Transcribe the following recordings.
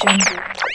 Jungle.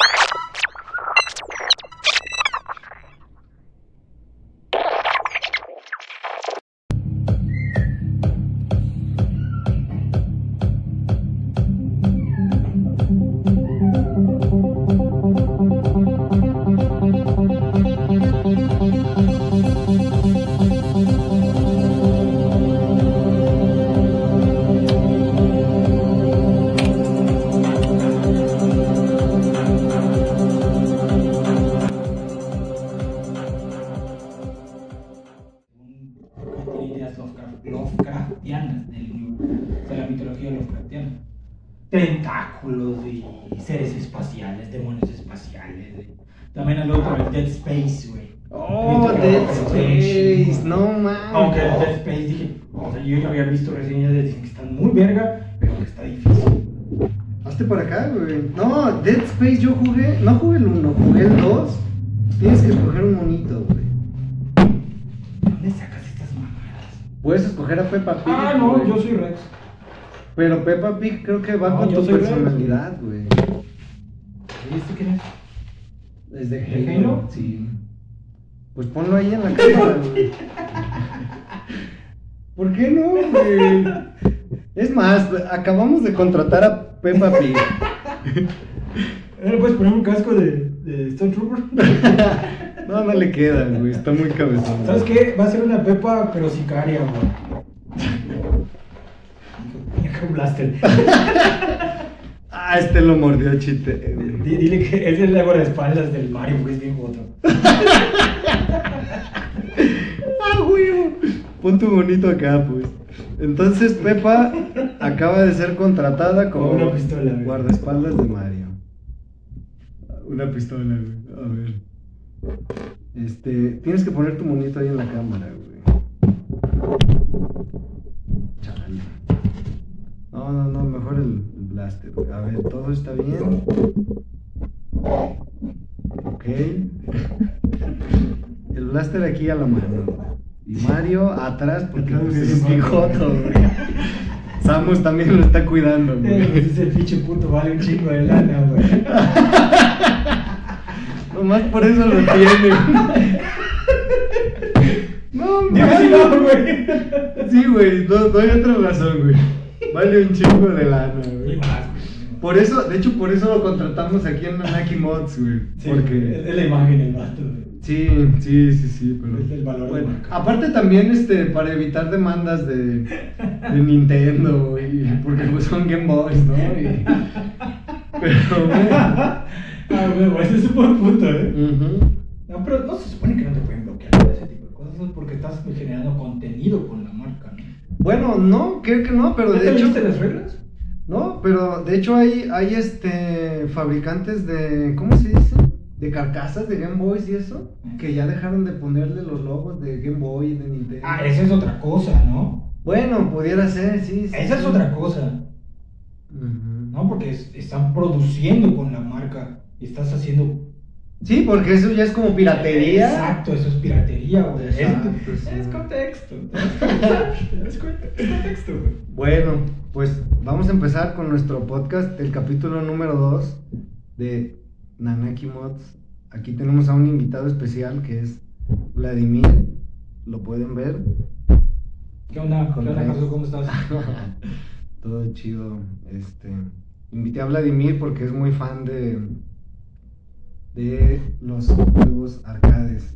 Peppa Pig creo que va No, con tu personalidad, güey. ¿Y este quién es? ¿Es de ¿De Halo? Halo? Sí. Pues ponlo ahí en la cámara, güey. ¿Por qué no, güey? Es más, acabamos de contratar a Peppa Pig. ¿No le puedes poner un casco de, de Stone Trooper? No, no le queda, güey. Está muy cabezón. ¿Sabes qué? Va a ser una Pepa, pero sicaria, güey. Hijo Blaster. Ah, este lo mordió güey. Di- Dile que es el guardaespaldas del Mario, porque es bien joto. ¡Ah, güey! Pon tu bonito acá, pues. Entonces, Pepa acaba de ser contratada como Con una pistola, güey. guardaespaldas de Mario. Una pistola, güey. A ver. Este, tienes que poner tu monito ahí en la cámara, güey. Chale. No, no, no, mejor el, blaster. A ver, todo está bien. Ok. El blaster aquí a la mano. Y Mario atrás porque pues, es sí, bijoto, güey. Samus también lo está cuidando, Eh, güey. Ese pinche puto vale un chingo de lana, güey. Nomás por eso lo tiene. No, no, güey. Sí, güey, no, no hay otra razón, güey. Vale un chingo de lana, güey. güey. Por eso, de hecho, por eso lo contratamos aquí en Nanaki Mods, güey. Sí, porque. Es la imagen el vato, güey. Sí, sí, sí, sí, pero. Es el valor de marca. aparte también, este, para evitar demandas de, de Nintendo, y porque pues son Game Boys, ¿no? Y- pero, güey. Ah, güey, ese es un buen punto, eh. No, pero no se supone que no te pueden bloquear ese tipo de cosas, porque estás generando contenido con la. Bueno, no, creo que no, pero ¿Ya de te hecho. las reglas? No, pero de hecho hay, hay este fabricantes de. ¿Cómo se dice? De carcasas de Game Boys y eso. Que ya dejaron de ponerle los logos de Game Boy y de Nintendo. Ah, esa es otra cosa, ¿no? Bueno, pudiera ser, sí. sí Esa es otra cosa. ¿no? Porque es- están produciendo con la marca y estás haciendo... Sí, porque eso ya es como piratería. Exacto, eso es piratería, güey. Es, es contexto. Es conte- es contexto, güey. Bueno, pues vamos a empezar con nuestro podcast, el capítulo número 2 de Nanaki Mods. Aquí tenemos a un invitado especial que es Vladimir. Lo pueden ver. ¿Qué onda? ¿Qué onda. Caso? ¿Cómo estás? Todo chido. Este, invité a Vladimir porque es muy fan de de los juegos arcades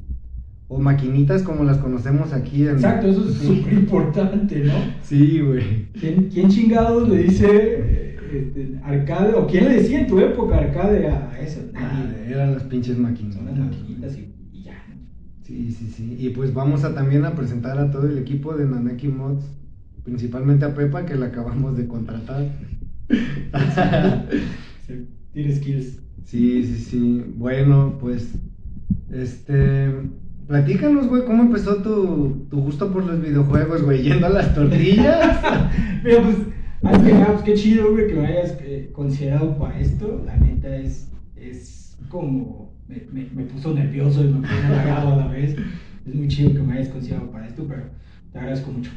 o maquinitas como las conocemos aquí en Exacto, eso es súper importante, ¿no? Sí, güey. ¿Quién, quién chingados le dice eh, este, arcade? ¿O quién le decía en tu época arcade a eso? Ah, eran las pinches maquinitas. Las maquinitas y, y ya. Sí, sí, sí. Y pues vamos a también a presentar a todo el equipo de Nanaki Mods, principalmente a Pepa que la acabamos de contratar. Sí, Tiene skills. Sí, sí, sí. Bueno, pues, este, platícanos, güey, ¿cómo empezó tu, tu gusto por los videojuegos, güey? ¿Yendo a las tortillas? Mira, pues, que nada, pues qué chido, güey, que me hayas eh, considerado para esto. La neta es, es como, me puso nervioso y me puso halagado a la vez. Es muy chido que me hayas considerado para esto, pero te agradezco mucho.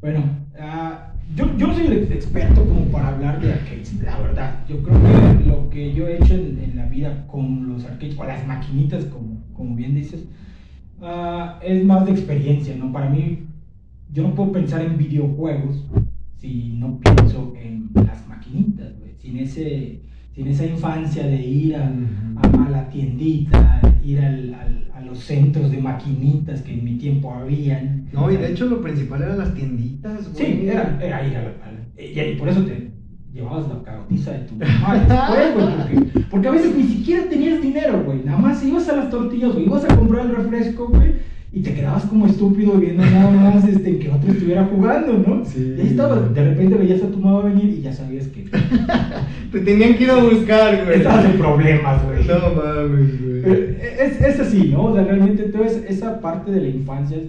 Bueno, ah, yo, yo no soy el experto como para hablar de arcades, la verdad. Yo creo que lo que yo he hecho en, la vida con los arcades, o las maquinitas, como, como bien dices, ah, es más de experiencia, ¿no? Para mí, yo no puedo pensar en videojuegos si no pienso en las maquinitas. Sin, ese, sin esa infancia de ir a, a- a la tiendita, ir al, al- a los centros de maquinitas que en mi tiempo habían. No, y de hecho lo principal eran las tienditas, güey. Sí, era, era ir al, al- y, y por eso te llevabas la cagotiza de tu mamá después, güey, porque, porque a veces ni siquiera tenías dinero, güey. Nada más ibas a las tortillas, güey, ibas a comprar el refresco, güey, y te quedabas como estúpido viendo nada más este, que otro estuviera jugando, ¿no? Sí. Y ahí estabas, de repente veías a tu mamá venir y ya sabías que Te tenían que ir a buscar, güey. estabas en problemas, güey. No mames, güey. Es, es así, ¿no? O sea, realmente toda esa- parte de la infancia es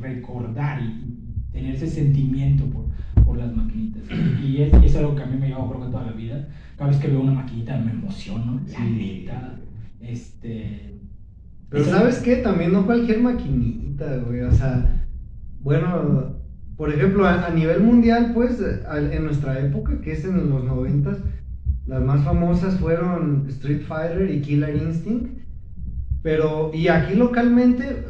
recordar y tener ese sentimiento por, por las maquinitas. Y es, y es algo que a mí me lleva creo que toda la vida. Cada vez que veo una maquinita me emociono, la Sí. neta. Este. Pero ¿sabes qué? También no cualquier maquinita, güey. O sea, bueno, por ejemplo, a, a nivel mundial, pues, en nuestra época, que es en los noventas, las más famosas fueron Street Fighter y Killer Instinct. Pero, y aquí localmente,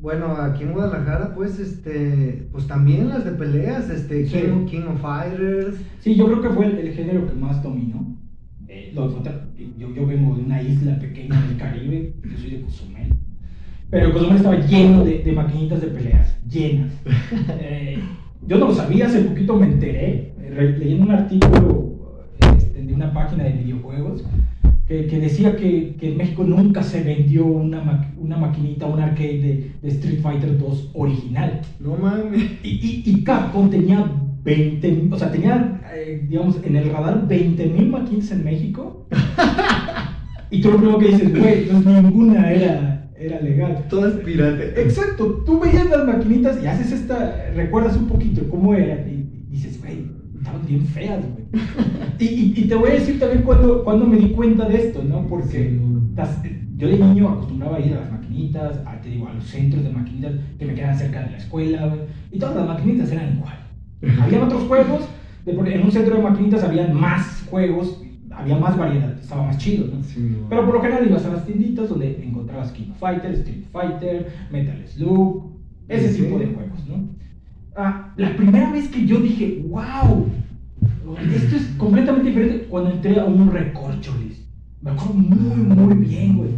bueno, aquí en Guadalajara, pues, este, pues también las de peleas, este, Sí. King, King of Fighters. Sí, yo creo que fue el, el género que más dominó. Eh, los yo, yo vengo de una isla pequeña del Caribe, yo soy de Cozumel. Pero Cozumel estaba lleno de, de maquinitas de peleas, llenas. Eh, yo no lo sabía, hace poquito me enteré, eh, leyendo un artículo este, de una página de videojuegos que, que decía que, que en México nunca se vendió una, ma- una maquinita, un arcade de, de Street Fighter 2 original. No mames. Y, y, y Capcom tenía 20, o sea, tenía, eh, digamos, en el radar 20 mil maquinitas en México. Y tú lo primero que dices, güey, pues ninguna era, era legal. Todas pirate. Exacto, tú veías las maquinitas y haces esta, recuerdas un poquito cómo eran y dices, güey, estaban bien feas, güey. Y, y, y te voy a decir también cuando, cuando me di cuenta de esto, ¿no? Porque las- yo de niño acostumbraba a ir a las maquinitas, a, te digo, a los centros de maquinitas que me quedan cerca de la escuela, güey, y todas las maquinitas eran igual. Había otros juegos, en un centro de maquinitas habían más juegos, había más variedad, estaba más chido, ¿no? Sí, no. Pero por lo general ibas a las tienditas donde encontrabas King of Fighter, Street Fighter, Metal Slug, ese Sí. tipo de juegos, ¿no? Ah, la primera vez que yo dije, wow, esto es completamente diferente cuando entré a un recorcholis. Me acuerdo muy, muy bien, güey.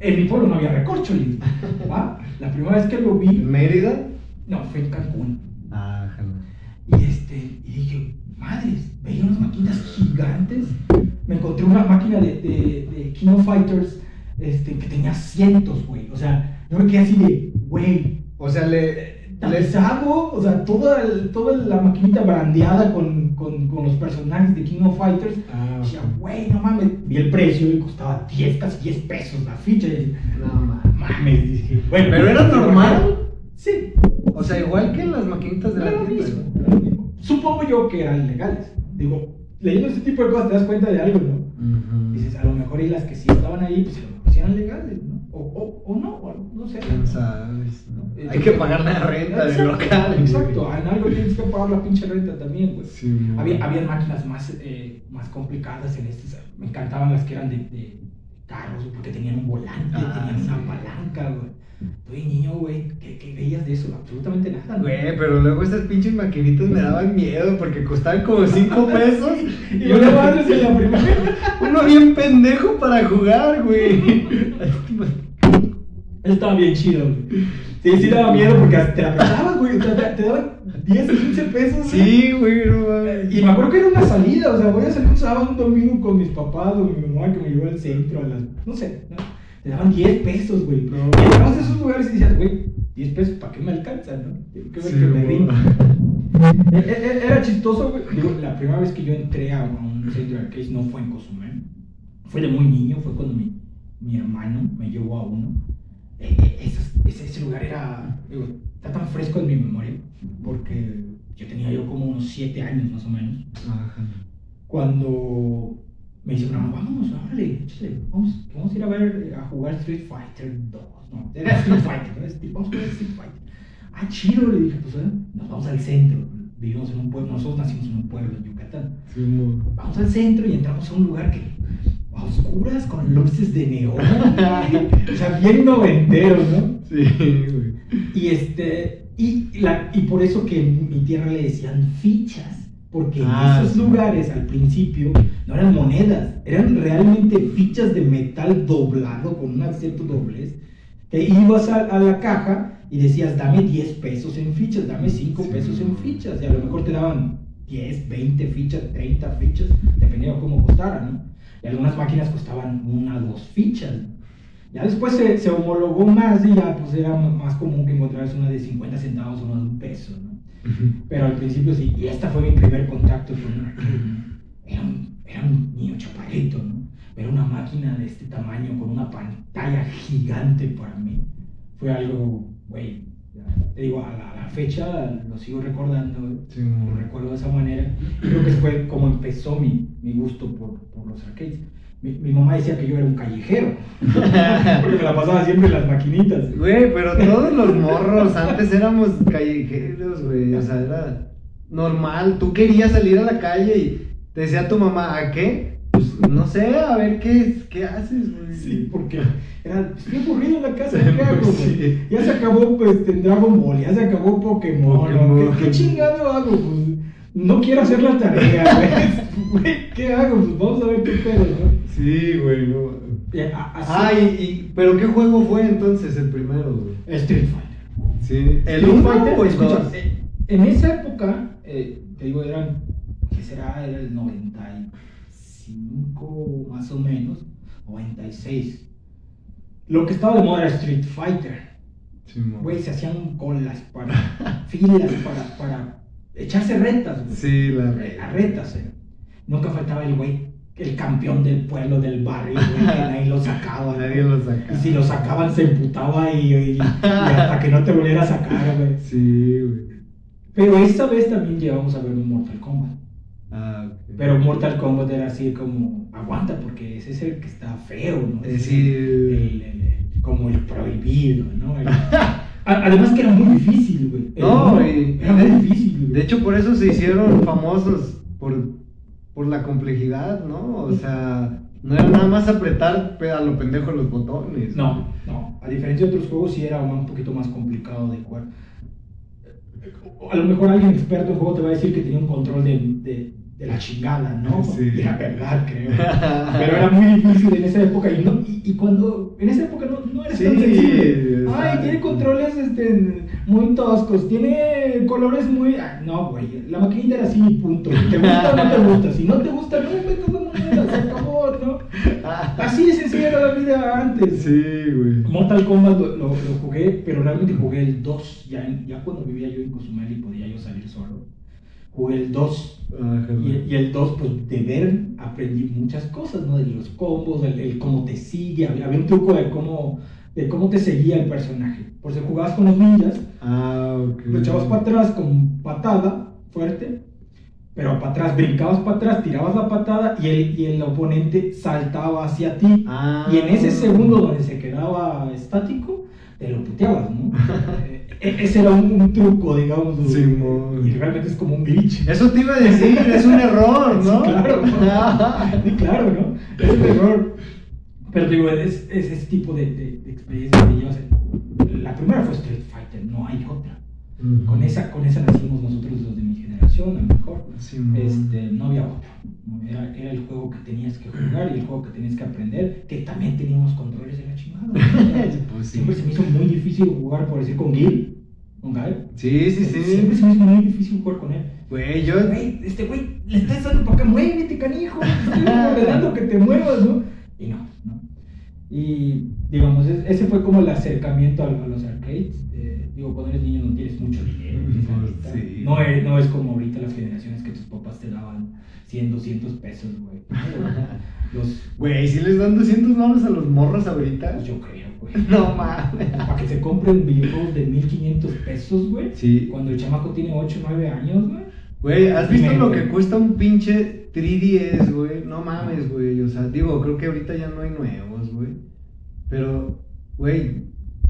En mi pueblo no había recorcholis, ¿va? La primera vez que lo vi, ¿Mérida? no, fue en Cancún. Y este, y dije, madres, veía unas maquinitas gigantes. Me encontré una máquina de, de, de King of Fighters este, que tenía cientos, güey. O sea, yo me quedé así de, güey, O sea, le. le tapizado, o sea, toda, el- toda la maquinita brandeada con, con, con los personajes de King of Fighters. Ah, decía, güey, no mames. Vi el precio y costaba 10, casi 10 pesos la ficha. Y no mames. mames, dije, bueno. ¿Pero era normal? Sí, O sea, igual que en las maquinitas de la tienda. Supongo yo que eran legales. Digo, leyendo ese tipo de cosas te das cuenta de algo, ¿no? Dices, a lo mejor y las que sí estaban ahí, pues eran legales, ¿no? O, o, o no, o no sé. ¿Quién sabes? no? Eh, Hay que pagar la renta del local. Exacto, en algo tienes que pagar la pinche renta también, güey. Sí. Había, había máquinas más, eh, más complicadas en estas. Me encantaban las que eran de, de carros, porque tenían un volante, Ah, tenían una sí. palanca, güey. Tú de niño, güey, ¿qué, ¿qué veías de eso? Absolutamente nada. Güey, pero luego estas pinches maquinitas me daban miedo porque costaban como 5 pesos. Y una madre en la primera. Uno bien pendejo para jugar, güey. Estaba bien chido, güey. Sí, sí daba miedo porque te la pensabas, güey. Te, te daban 10, 15 pesos. Sí, güey, no mames. Y me acuerdo que era una salida, o sea, voy a salir un sábado, un domingo con mis papás o mi mamá que me llevó al centro, a las, no sé, ¿no? te daban 10 pesos, güey. No. Y llegabas a esos lugares y decías, güey, 10 pesos, ¿para qué me alcanza, no? Ver Sí, que me rinda. E- e- Era chistoso, güey. La primera vez que yo entré a un centro de arcades no fue en Cozumel. Fue de muy niño, fue cuando mi, mi hermano me llevó a uno. Eh, eh, ese, ese lugar era, digo, está tan fresco en mi memoria, porque yo tenía yo como unos 7 años más o menos, Ajá. cuando me dice, no, vamos, órale, échale, vamos, vamos a ir a ver, a jugar Street Fighter 2, no, era Street Fighter, ¿no? Vamos a jugar Street Fighter. ah, chido, le dije, pues ¿eh? nos vamos al centro. Vivimos en un pueblo, nosotros nacimos en un pueblo en Yucatán. Sí, mo. Vamos al centro y entramos a un lugar que a oscuras con luces de neón. o sea, bien noventero, ¿no? Sí, güey. Y este y, la, y por eso que en mi tierra le decían fichas. Porque Ah, en esos sí. lugares al principio no eran monedas, eran realmente fichas de metal doblado con un cierto doblez. Que ibas a, a la caja y decías, dame 10 pesos en fichas, dame 5 Sí. pesos en fichas. Y a lo mejor te daban 10, 20 fichas, 30 fichas, dependiendo de cómo costara, ¿no? Y algunas máquinas costaban una, dos fichas. Ya después se, se homologó más y ya pues era más común que encontraras una de 50 centavos o una de un peso, ¿no? Pero al principio sí, y esta fue mi primer contacto con. Era un, era un niño chaparrito, ¿no? Era una máquina de este tamaño con una pantalla gigante para mí. Fue algo, güey, te digo, a la, a la fecha lo sigo recordando. Sí, lo recuerdo de esa manera. Creo que fue como empezó mi, mi gusto por, por los arcades. Mi, mi mamá decía que yo era un callejero, porque me la pasaba siempre en las maquinitas. Güey, pero todos los morros antes éramos callejeros, güey. O sea, era normal. Tú querías salir a la calle y te decía tu mamá, ¿a qué? Pues no sé, a ver qué, qué haces, güey. Sí, porque era, estoy aburrido en la casa, ¿qué hago? güey? Sí. Ya se acabó pues, Dragon Ball, ya se acabó Pokémon. Pokémon. ¿Qué, qué chingado hago? Pues, no quiero hacer la tarea. Güey, ¿Qué hago? Pues vamos a ver qué pedo, ¿no? Sí, güey, no. A- así- Ah, y, y- pero ¿qué juego fue entonces el primero, güey? Street Fighter. Sí. ¿El Street 1 Fighter, o el escucha, 2? eh, en esa época, eh, te digo, eran, ¿qué será? Era el 95 más o menos, 96. Lo que estaba de moda era Street Fighter. Sí, mo. Güey, se hacían colas para, filas para, para echarse retas, güey. Sí, la Las retas, eh. Nunca faltaba el güey, el campeón del pueblo, del barrio, güey, que nadie lo sacaba. Nadie lo saca. Y si lo sacaban se emputaba y, y- y hasta que no te volviera a sacar, güey. Sí, güey. Pero esa vez también llegamos a ver un Mortal Kombat. Ah, ok. Pero Mortal Kombat era así como, aguanta, porque ese es el que está feo, ¿no? Eh, Ese sí. es el- el- el- como el prohibido, ¿no? Además que era muy difícil, güey. No, uno y- Era muy difícil, güey. De hecho, por eso se hicieron famosos, por, por la complejidad, ¿no? O sea, no era nada más apretar a lo pendejo los botones. No, no. A diferencia de otros juegos, sí era un poquito más complicado de jugar. A lo mejor alguien experto en juego te va a decir que tenía un control de, de, de la chingada, ¿no? Sí. Era verdad, creo. Pero era muy difícil en esa época. Y, no, y, y cuando. En esa época no, no era Sí, tan sensible. Ay, tiene controles este, muy toscos. Tiene colores muy. No, güey. La maquinita era así, punto. ¿Te gusta o no te gusta? Si no te gusta, no me tomo moneda. Se acabó, ¿no? Así de sencilla era la vida antes. Sí, güey. Mortal Kombat lo, lo- lo jugué, pero realmente jugué el 2. Ya, ya cuando vivía yo en Cozumel y podía yo salir solo. Jugué el 2. Ajá, Y, y el 2, pues de ver, aprendí muchas cosas, ¿no? De los combos, el, el cómo te sigue. Había, había un truco de cómo, de cómo te seguía el personaje. Por si jugabas con los ninjas, Ah, ok. lo echabas para atrás con patada fuerte, pero para atrás, brincabas para atrás, tirabas la patada y el, y el oponente saltaba hacia ti. Ah. Y en ese segundo donde se quedaba estático, te lo puteabas, ¿no? E- ese era un, un truco, digamos. Simón. y realmente es como un glitch. Eso te iba a decir, es un error, ¿no? Sí, claro. Sí, claro, ¿no? Es un error. Pero digo, es, es ese tipo de, de, de experiencia que llevas. La primera fue Street Fighter, no hay otra. Con esa, con esa nacimos nosotros los de mi generación, a lo mejor. Simón. Este, no había otra. Era, era el juego que tenías que jugar y el juego que tenías que aprender, que también teníamos controles de la chingada. Pues sí. Siempre se me hizo muy difícil jugar, por decir, con Gil. Con Gael. Sí, sí, sí. Siempre se me hizo muy difícil jugar con él. Güey, yo. Güey, este güey, le estás dando para acá, muévete, canijo. Estoy ordenando que te muevas, ¿no? Y no, ¿no? Y digamos, es- ese fue como el acercamiento a, los arcades. Eh, digo, cuando eres niño no tienes mucho dinero. neta. sí. No, es, no es como ahorita las generaciones que tus papás te daban 100, 200 pesos, güey. Los, Güey, si les dan 200 dólares a los morros ahorita. pues yo creo. No mames. Para que se compren videojuegos de 1500 pesos, güey. Sí. Cuando el chamaco tiene 8, 9 años, güey. Güey, ¿has visto lo güey. que cuesta un pinche 3DS, güey? No mames, güey. O sea, digo, creo que ahorita ya no hay nuevos, güey. Pero, güey,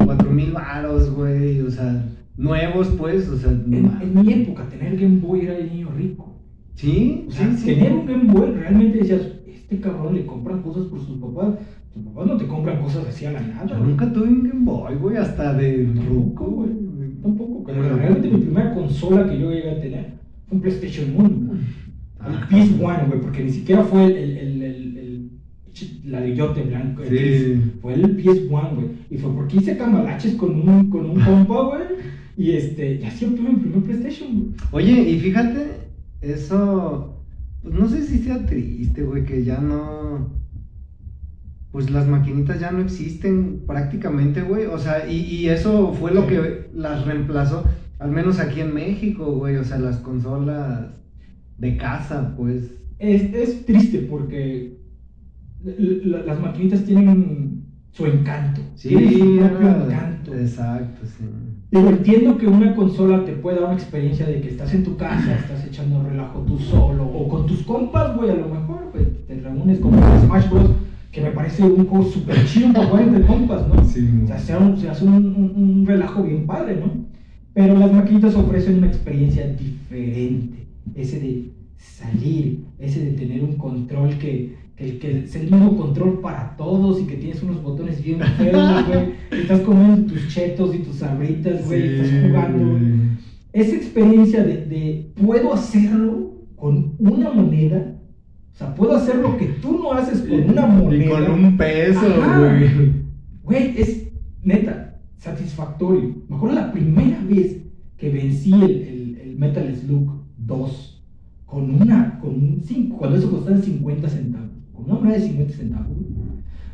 4 mil varos, güey. O sea, nuevos, pues, o sea, no En, mames. en mi época, tener Game Boy era el niño rico. Sí, O sea, sí, sí. tener un Game Boy realmente decías, este cabrón le compran cosas por sus papás. Tus papás no te compran cosas así a la nada. Yo nunca tuve un Game Boy, güey, hasta de ruco, güey. Tampoco. Pero realmente mi primera consola que yo llegué a tener fue un PlayStation 1. güey. El Ah, PS1, güey, porque ni siquiera fue el, el, el, el- el- ch- la de yote blanco. Sí. Fue el PS1, güey. Y fue porque hice cambalaches con un, con un compa, güey. Y este, y así obtuve mi primer PlayStation, güey. Oye, y fíjate, eso, pues no sé si sea triste, güey, que ya no, pues las maquinitas ya no existen prácticamente, güey, o sea, y, y eso fue lo Sí. que las reemplazó, al menos aquí en México, güey, o sea, las consolas de casa, pues. Es, es triste porque las maquinitas tienen su encanto. tienen su encanto. exacto, sí. Digo, entiendo que una consola te puede dar una experiencia de que estás en tu casa, estás echando relajo tú solo, o con tus compas, güey, a lo mejor, güey, te reúnes con Smash Bros., que me parece un juego súper chido para jugar entre compas, ¿no? Sí, O sea, se hace un, se hace un, un- un relajo bien padre, ¿no? Pero las maquinitas ofrecen una experiencia diferente. Ese de salir, ese de tener un control que, que, que es el mismo control para todos y que tienes unos botones bien feos, güey. Estás comiendo tus chetos y tus sabritas, güey, y estás jugando. güey. Esa experiencia de, de puedo hacerlo con una moneda. O sea, puedo hacer lo que tú no haces con una moneda. Y con un peso, güey. Güey, es neta, satisfactorio. Me acuerdo la primera vez que vencí el, el- el Metal Slug 2 con una, con un 5, cuando eso costaba 50 centavos, con una moneda de 50 centavos, güey,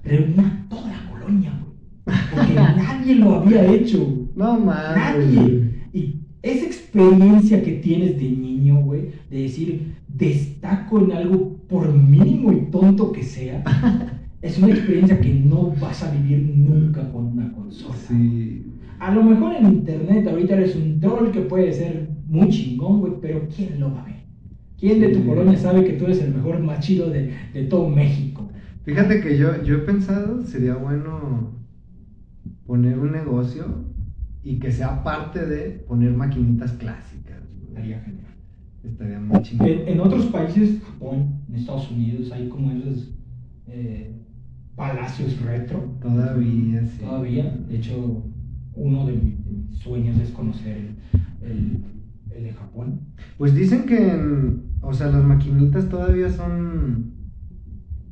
reuní a toda la colonia, güey. Porque nadie lo había hecho. No mames. Nadie. Y esa experiencia que tienes de niño, güey, de decir, destaco en algo por mínimo y tonto que sea, es una experiencia que no vas a vivir nunca con una consola. Sí. A lo mejor en internet ahorita eres un troll que puede ser muy chingón, güey, pero ¿quién lo va a ver? ¿Quién de tu Sí. colonia sabe que tú eres el mejor más chido de, de todo México? Fíjate que yo, yo he pensado, sería bueno poner un negocio y que sea parte de poner maquinitas clásicas. Estaría genial. Estaría muy chingón. En, en otros países, Japón, en Estados Unidos, hay como esos eh, palacios retro. Todavía, sí. Todavía. De hecho, uno de, mi- de mis sueños es conocer el, el- el de Japón. Pues dicen que, en- o sea, las maquinitas todavía son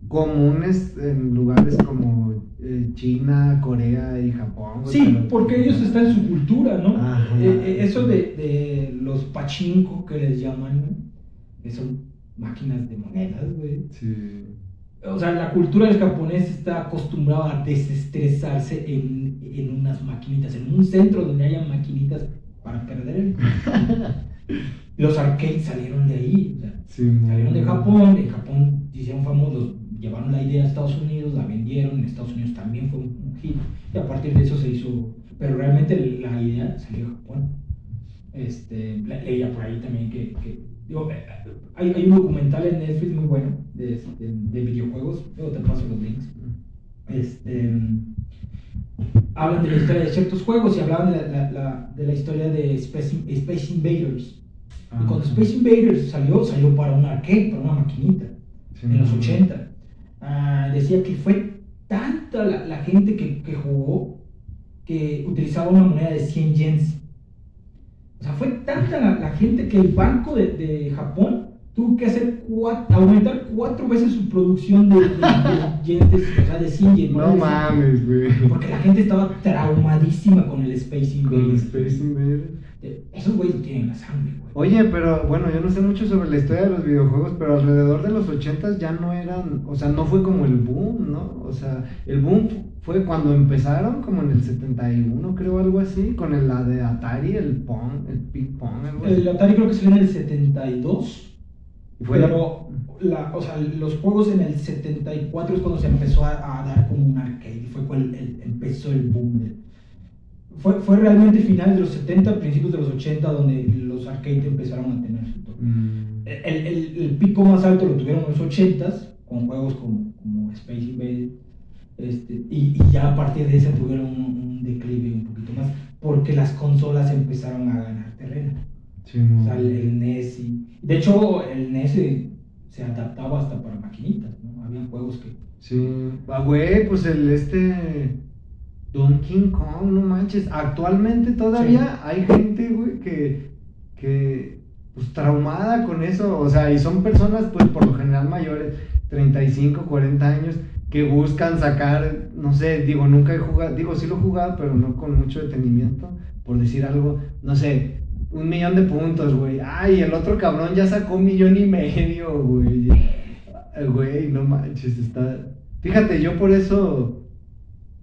comunes en lugares como eh, China, Corea y Japón. Sí, porque ellos están en su cultura, ¿no? Ajá. Eh, eh, eso pachinko que les llaman, que son máquinas de monedas, güey. Sí. O sea, la cultura del japonés está acostumbrada a desestresarse en, en unas maquinitas, en un centro donde haya maquinitas para perder el Los arcades salieron de ahí, o sea, Sí, salieron de Japón, en Japón hicieron famosos, llevaron la idea a Estados Unidos, la vendieron, en Estados Unidos también fue un, un hit, y a partir de eso se hizo, pero realmente la idea salió de Japón. Este, le- leía por ahí también que, que- digo, eh, hay, hay un documental en Netflix muy bueno de, este, de videojuegos, luego te paso los links. Este, hablan de la historia de ciertos juegos y hablaban de la, la- la- de la historia de Space, Space Invaders. Y cuando. Space Invaders salió, salió para un arcade, para una maquinita, Sí, en los no. 80. Ah, decía que fue tanta la, la gente que, que jugó que utilizaba una moneda de 100 yens. O sea, fue tanta la, la gente que el banco de, de Japón tuvo que hacer cua- aumentar cuatro veces su producción de, de, de yens, de- o sea, de 100 yens. No monedas de 100. mames, güey. Porque la gente estaba traumadísima con el Space Con Invaders. Space Invaders. Esos güeyes lo tienen en la sangre, güey. Oye, pero bueno, yo no sé mucho sobre la historia de los videojuegos, pero alrededor de los 80 ya no eran, o sea, no fue como el boom, ¿no? O sea, el boom fue cuando empezaron, como en el 71, creo, algo así, con el, la de Atari, el Pong, el Ping Pong, algo así. El Atari creo que salió en el 72. Y fue pero, la, o sea, los juegos en el 74 es cuando se empezó a, a dar como un arcade. y Fue cuando el- el- empezó el boom. de- fue, fue realmente finales de los 70, principios de los 80, donde los arcades empezaron a tener su toque. Mm, El, el- el pico más alto lo tuvieron en los 80s, con juegos como, como Space Invaders. Este, y, y ya a partir de ese tuvieron un, un declive un poquito más. porque las consolas empezaron a ganar terreno. Sí, no. O sea, el, el NES y... De hecho, el NES se, adaptaba hasta para maquinitas, ¿no? Había juegos que... Sí. Ah, güey, pues el este. Donkey Kong, no manches. Actualmente todavía hay gente, güey, que. que. pues traumada con eso. O sea, y son personas, pues por lo general mayores, 35, 40 años, que buscan sacar, no sé, digo, nunca he jugado, digo, sí lo he jugado, pero no con mucho detenimiento, por decir algo, no sé, un millón de puntos, güey. Ay, el otro cabrón ya sacó un millón y medio, güey. Güey, no manches, está... Fíjate, yo por eso,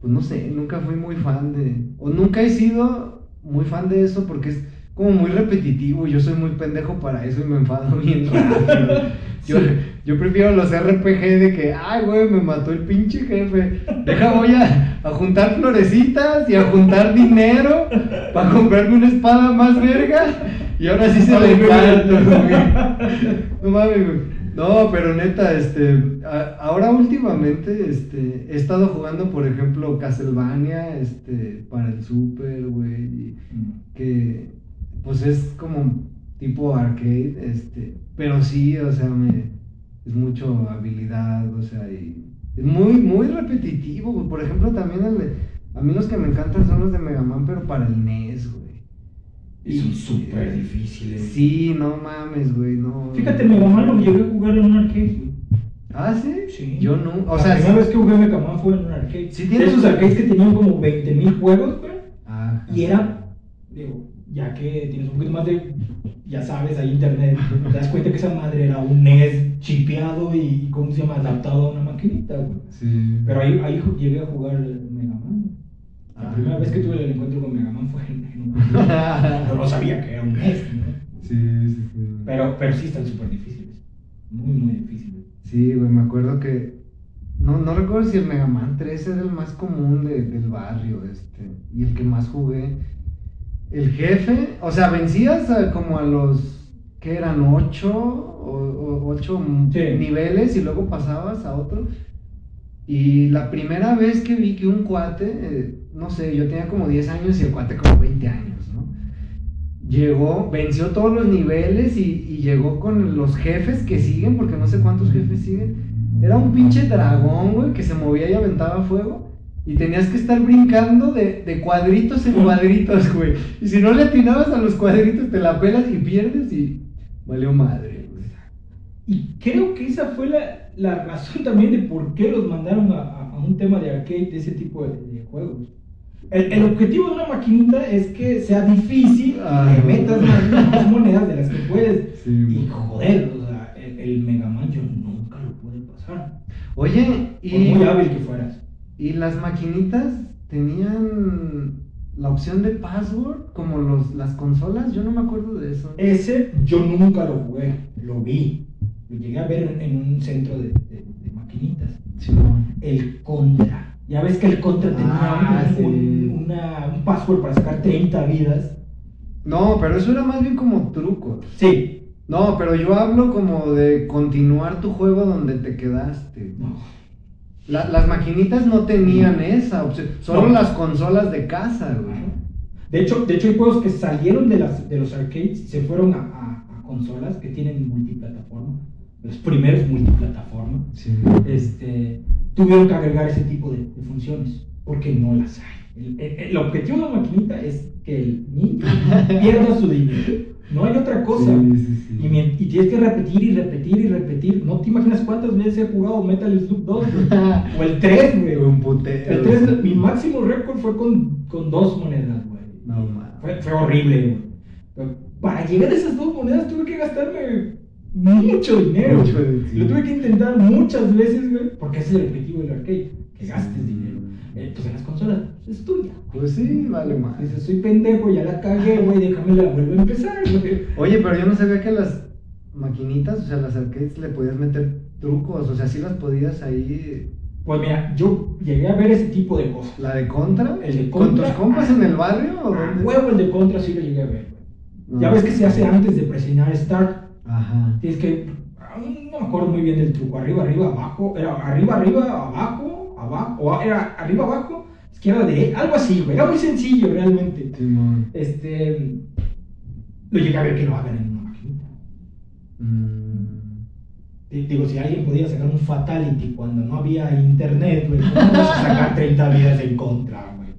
pues no sé, nunca fui muy fan de... O nunca he sido muy fan de eso porque es como muy repetitivo. Yo soy muy pendejo para eso y me enfado bien rápido. Yo, Sí. yo prefiero los RPG de que, ay, güey, me mató el pinche jefe. Deja, voy a, a juntar florecitas y a juntar dinero para comprarme una espada más verga. Y ahora sí se le encanto, güey. No mames, güey. No, pero neta, este, a- ahora últimamente, este, he estado jugando, por ejemplo, Castlevania, este, para el Super, güey, y que, pues es como tipo arcade, este, pero sí, o sea, me, es mucho habilidad, o sea, y es muy, muy repetitivo, güey. Por ejemplo, también el a mí los que me encantan son los de Mega Man, pero para el NES, güey. Y son súper difíciles. Sí, no mames, güey, no. Fíjate, Mega Man lo llegué a jugar en un arcade, güey. ¿Ah, sí? Sí. Yo no, o la sea, primera sí- vez que jugué Mega Man fue en un arcade. Sí, de tienes- esos arcades que tenían como 20.000 juegos, güey. Ajá. Y era, digo, ya que tienes un poquito más de, ya sabes, hay internet, te das cuenta que esa madre era un NES chipeado y, ¿cómo se llama? Adaptado a una maquinita, güey. Sí. Pero ahí, ahí llegué a jugar Mega Man. La Ah. primera vez que tuve el encuentro con Mega Man fue en, en un... Yo no sabía que era un NES, ¿no? Sí, sí, sí. Pero, pero sí están súper difíciles. Muy, muy difíciles. Sí, güey, me acuerdo que. No, no recuerdo si el Mega Man 3 era el más común de- del barrio, este. Y el que más jugué. El jefe, o sea, vencías a- como a los. que eran? ¿8 o, o- ocho Sí. niveles y luego pasabas a otro? Y la primera vez que vi que un cuate, eh, no sé, yo tenía como 10 años y el cuate como 20 años. Llegó, venció todos los niveles y, y llegó con los jefes que siguen, porque no sé cuántos jefes siguen. Era un pinche dragón, güey, que se movía y aventaba fuego. Y tenías que estar brincando de, de cuadritos en cuadritos, güey. Y si no le atinabas a los cuadritos, te la pelas y pierdes y valió madre, güey. Y creo que esa fue la, la razón también de por qué los mandaron a, a- a un tema de arcade de ese tipo de, de juegos. El, el objetivo de una maquinita es que sea difícil, Ah. que metas más, más monedas de las que puedes. Sí, y joder, o sea, el, el Mega Man yo nunca lo pude pasar. Oye, Por y, muy hábil que fueras. y las maquinitas tenían la opción de password como los, las consolas. Yo no me acuerdo de eso. Ese yo nunca lo jugué, lo vi. Lo llegué a ver en, en un centro de, de- de maquinitas. El Contra. Ya ves que el Contra tenía Ah, un, sí. un- una- un password para sacar 30 vidas. No, pero eso era más bien como trucos. Sí. No, pero yo hablo como de continuar tu juego donde te quedaste. No. La- las maquinitas no tenían esa opción, solo No. las consolas de casa, güey. De hecho, de hecho, hay juegos que salieron de, las, de los arcades se fueron a, a- a consolas que tienen multiplataforma. Los primeros multiplataforma. Sí. Este, tuvieron que agregar ese tipo de, de funciones porque no las hay. El, el- el objetivo de la maquinita es que el niño pierda su dinero. No hay otra cosa. Sí, sí, sí. Y, y tienes que repetir y repetir y repetir. No te imaginas cuántas veces he jugado Metal Slug 2 güey. o el 3, güey. Un putero. El 3, mi máximo récord fue con, con dos monedas, güey. No. Fue, fue horrible, güey. Para llegar a esas dos monedas tuve que gastarme mucho dinero. Mucho. Lo tuve que intentar muchas veces, güey. Porque ese es el objetivo del arcade. Que gastes dinero. Eh, pues en las consolas, pues es tuya. Pues sí, vale más. Dices, soy pendejo, ya la cagué, güey, déjame la vuelvo a empezar, güey. Oye, pero yo no sabía que las maquinitas, o sea, las arcades le podías meter trucos, o sea, sí las podías ahí. Pues mira, yo llegué a ver ese tipo de cosas. ¿La de contra? El de ¿Con Contra, tus compas ah, en el barrio o dónde? huevo el de contra sí lo llegué a ver. No. Ya ves que se hace antes de presionar Start. Ajá. Tienes que. No me acuerdo muy bien del truco. Arriba, arriba, abajo. Era arriba, arriba, abajo, abajo. O era arriba, abajo. izquierda, derecha, algo así, güey. Era muy sencillo realmente. Este. Lo llegué a ver que lo hagan en una maquinita. Mm. Di- Digo, si alguien podía sacar un fatality cuando no había internet, güey, ¿cómo vas a sacar 30 vidas en contra, güey?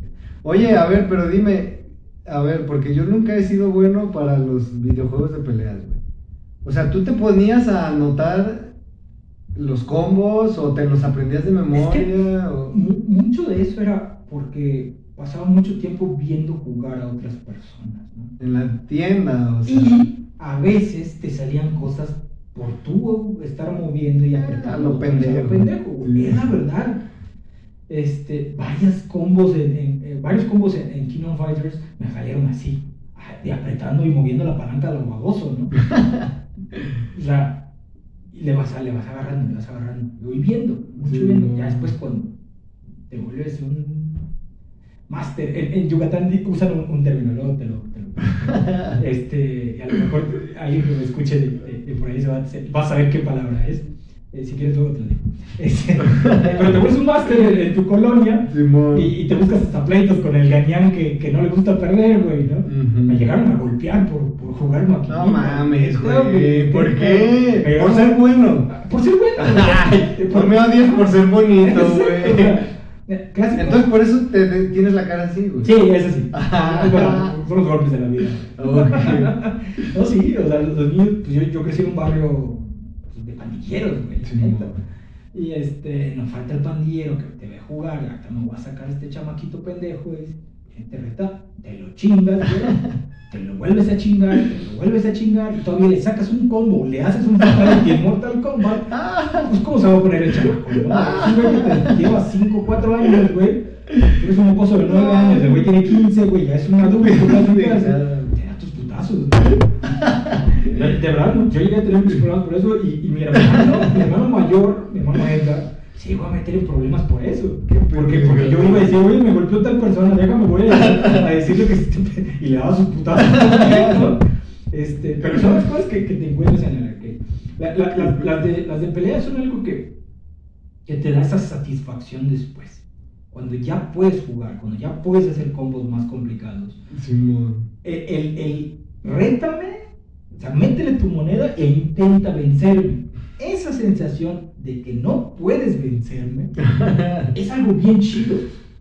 Oye, a ver, pero dime, a ver, porque yo nunca he sido bueno para los videojuegos de peleas. O sea, ¿tú te ponías a anotar los combos o te los aprendías de memoria? o... Mucho de eso era porque pasaba mucho tiempo viendo jugar a otras personas, ¿no? En la tienda, o sea. Y a veces te salían cosas por tú estar moviendo y Ah, apretando. lo a lo pendejo. Es la verdad. Este, varias combos en, en- eh, varios combos en, en Kingdom Fighters me salieron así, de apretando y moviendo la palanca de lo baboso, ¿no? o sea, y le vas, a- le vas agarrando, le vas agarrando. Voy viendo, mucho Sí. viendo. Ya después cuando te vuelves un máster, en, en Yucatán usan un, un término, luego te lo, te lo este, y a lo mejor alguien que me escuche de, de- de por ahí se va, se- va a saber qué palabra es. Eh, si quieres, luego te lo digo. Este, pero te vuelves un máster en, en tu colonia y, y te buscas hasta pleitos con el gañán que, que no le gusta perder, güey, ¿no? Me llegaron a golpear por, por jugar maquinita. No mames, güey. ¿Por Me qué? llegaron- Por ser bueno. Por ser bueno. Ay, güey. me odias por ser bonito, güey. Clásico. Entonces por eso te, te- tienes la cara así, güey. Sí, eso sí. Bueno, son los golpes de la vida. Ok. No, sí, o sea, los, niños, pues yo, yo crecí en un barrio de pandilleros, güey. Sí, no. Y este, nos falta el pandillero que te ve jugar, ahorita me voy a sacar a este chamaquito pendejo, y te reta, te lo chingas, güey, te lo vuelves a chingar, te lo vuelves a chingar, y todavía le sacas un combo, le haces un fatality en Mortal Kombat, pues ¿cómo se va a poner el chamaco? ¿no? Que lleva 5, 4 años, güey, eres un mocoso de 9 años, el güey tiene 15, güey, ya es un adulto, te da tus putazos, güey. De verdad, yo llegué a tener muchos problemas por eso y, y mi hermano, mi hermano mayor, mi hermano Edgar, se llegó a meter en problemas por eso. Porque, porque yo iba a decir, oye, me golpeó tal persona, déjame, voy a, a decirle que se y le daba sus putazos. Este, pero son las cosas que, que te encuentras en el arcade. La- la- la- las, de, las de pelea son algo que, que te da esa satisfacción después. Cuando ya puedes jugar, cuando ya puedes hacer combos más complicados Simón. el, el, el rétame, o sea, métele tu moneda e intenta vencerme. Esa sensación de que no puedes vencerme es algo bien chido.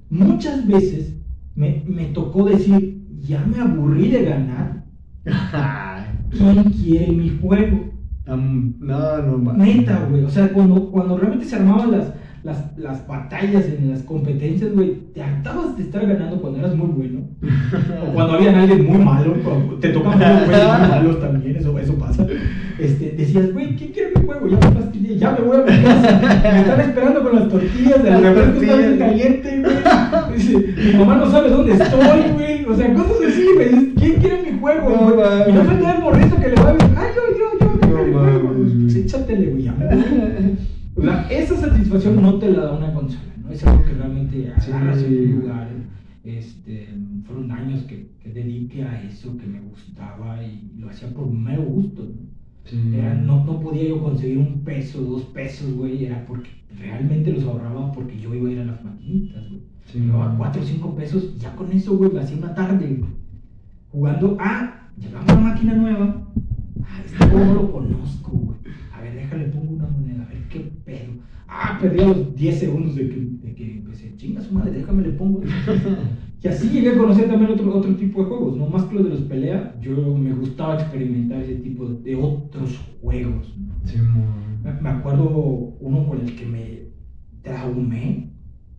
Muchas veces me, me tocó decir, ya me aburrí de ganar, ¿quién quiere mi juego? Am- no, no. Neta, güey. O sea, cuando, cuando realmente se armaban las, las, las batallas en las competencias, güey, te hartabas de estar ganando cuando eras muy bueno. O cuando había alguien muy malo, te tocan juegos muy malos también, eso, eso pasa. Este, decías, güey, ¿quién quiere mi juego? Ya me fastidié, ya me voy a mi casa. Me están esperando con las tortillas, el Las refresco está bien caliente, güey. Dice, mi mamá no sabe dónde estoy, güey. O sea, cosas así, güey. Dices, ¿Quién quiere mi juego? No y no falta el morrito que le va a decir, ay, yo, yo, yo, No mi juego. mames, Pues, güey. échatele, güey, ya me voy. O sea, esa satisfacción no te la da una consola, ¿no? Es algo que realmente Sí. agarras en un lugar. Este, fueron años que, que dediqué a eso, que me gustaba y lo hacía por mero gusto. ¿no? Sí. Era, no, no podía yo conseguir un peso, dos pesos, güey, era porque realmente los ahorraba porque yo iba a ir a las maquinitas, güey. Sí. Llevaba cuatro o cinco pesos y ya con eso, güey, me hacía una tarde. Jugando, ah, llegaba una máquina nueva. Ah, este juego no lo conozco, güey. A ver, déjale, pongo una moneda, a ver qué pedo. Ah, perdí los 10 segundos de que, de que empecé. Chinga su madre, déjame le pongo. Y así llegué a conocer también otro, otro tipo de juegos, no más que los de los pelea. Yo me gustaba experimentar ese tipo de, de otros juegos. me acuerdo uno con el que me traumé.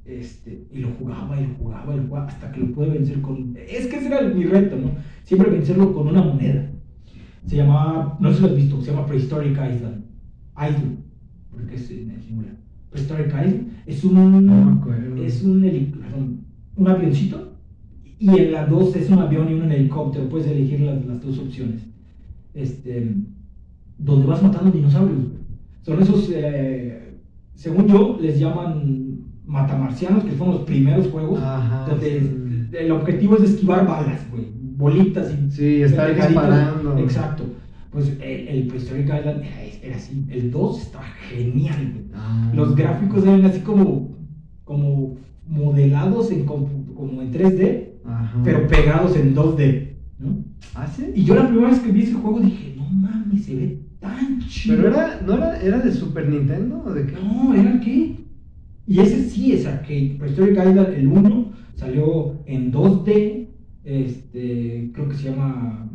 Este, y lo jugaba y lo jugaba y lo jugaba hasta que lo pude vencer con. Es que ese era mi reto, ¿no? Siempre vencerlo con una moneda. Se llamaba, no sé si lo has visto, se llama Prehistoric Island. Island, porque es en el singular. Prehistoric Island es un. No. Es un, perdón, un avioncito. Y en la dos es un avión y un helicóptero. Puedes elegir las, las dos opciones. Este, donde vas matando dinosaurios. Son esos, eh, según yo, les llaman matamarcianos, que fueron los primeros juegos. Ajá, donde sí. el objetivo es esquivar balas, güey. Bolitas y. Sí, estar disparando. Exacto. Pues el, el Prehistoric Island era, así. El 2 estaba genial, güey. Ah. Los gráficos eran así como, como modelados en, como, en 3D, Ajá. pero pegados en 2D, ¿no? ¿Ah, sí? Y yo la primera vez que vi ese juego dije, no mames, se ve tan chido. Pero era, ¿no era, era de Super Nintendo o de qué? No, era arcade. Y ese sí es arcade. Prehistoric Island, el 1, salió en 2D. Este, creo que se llama.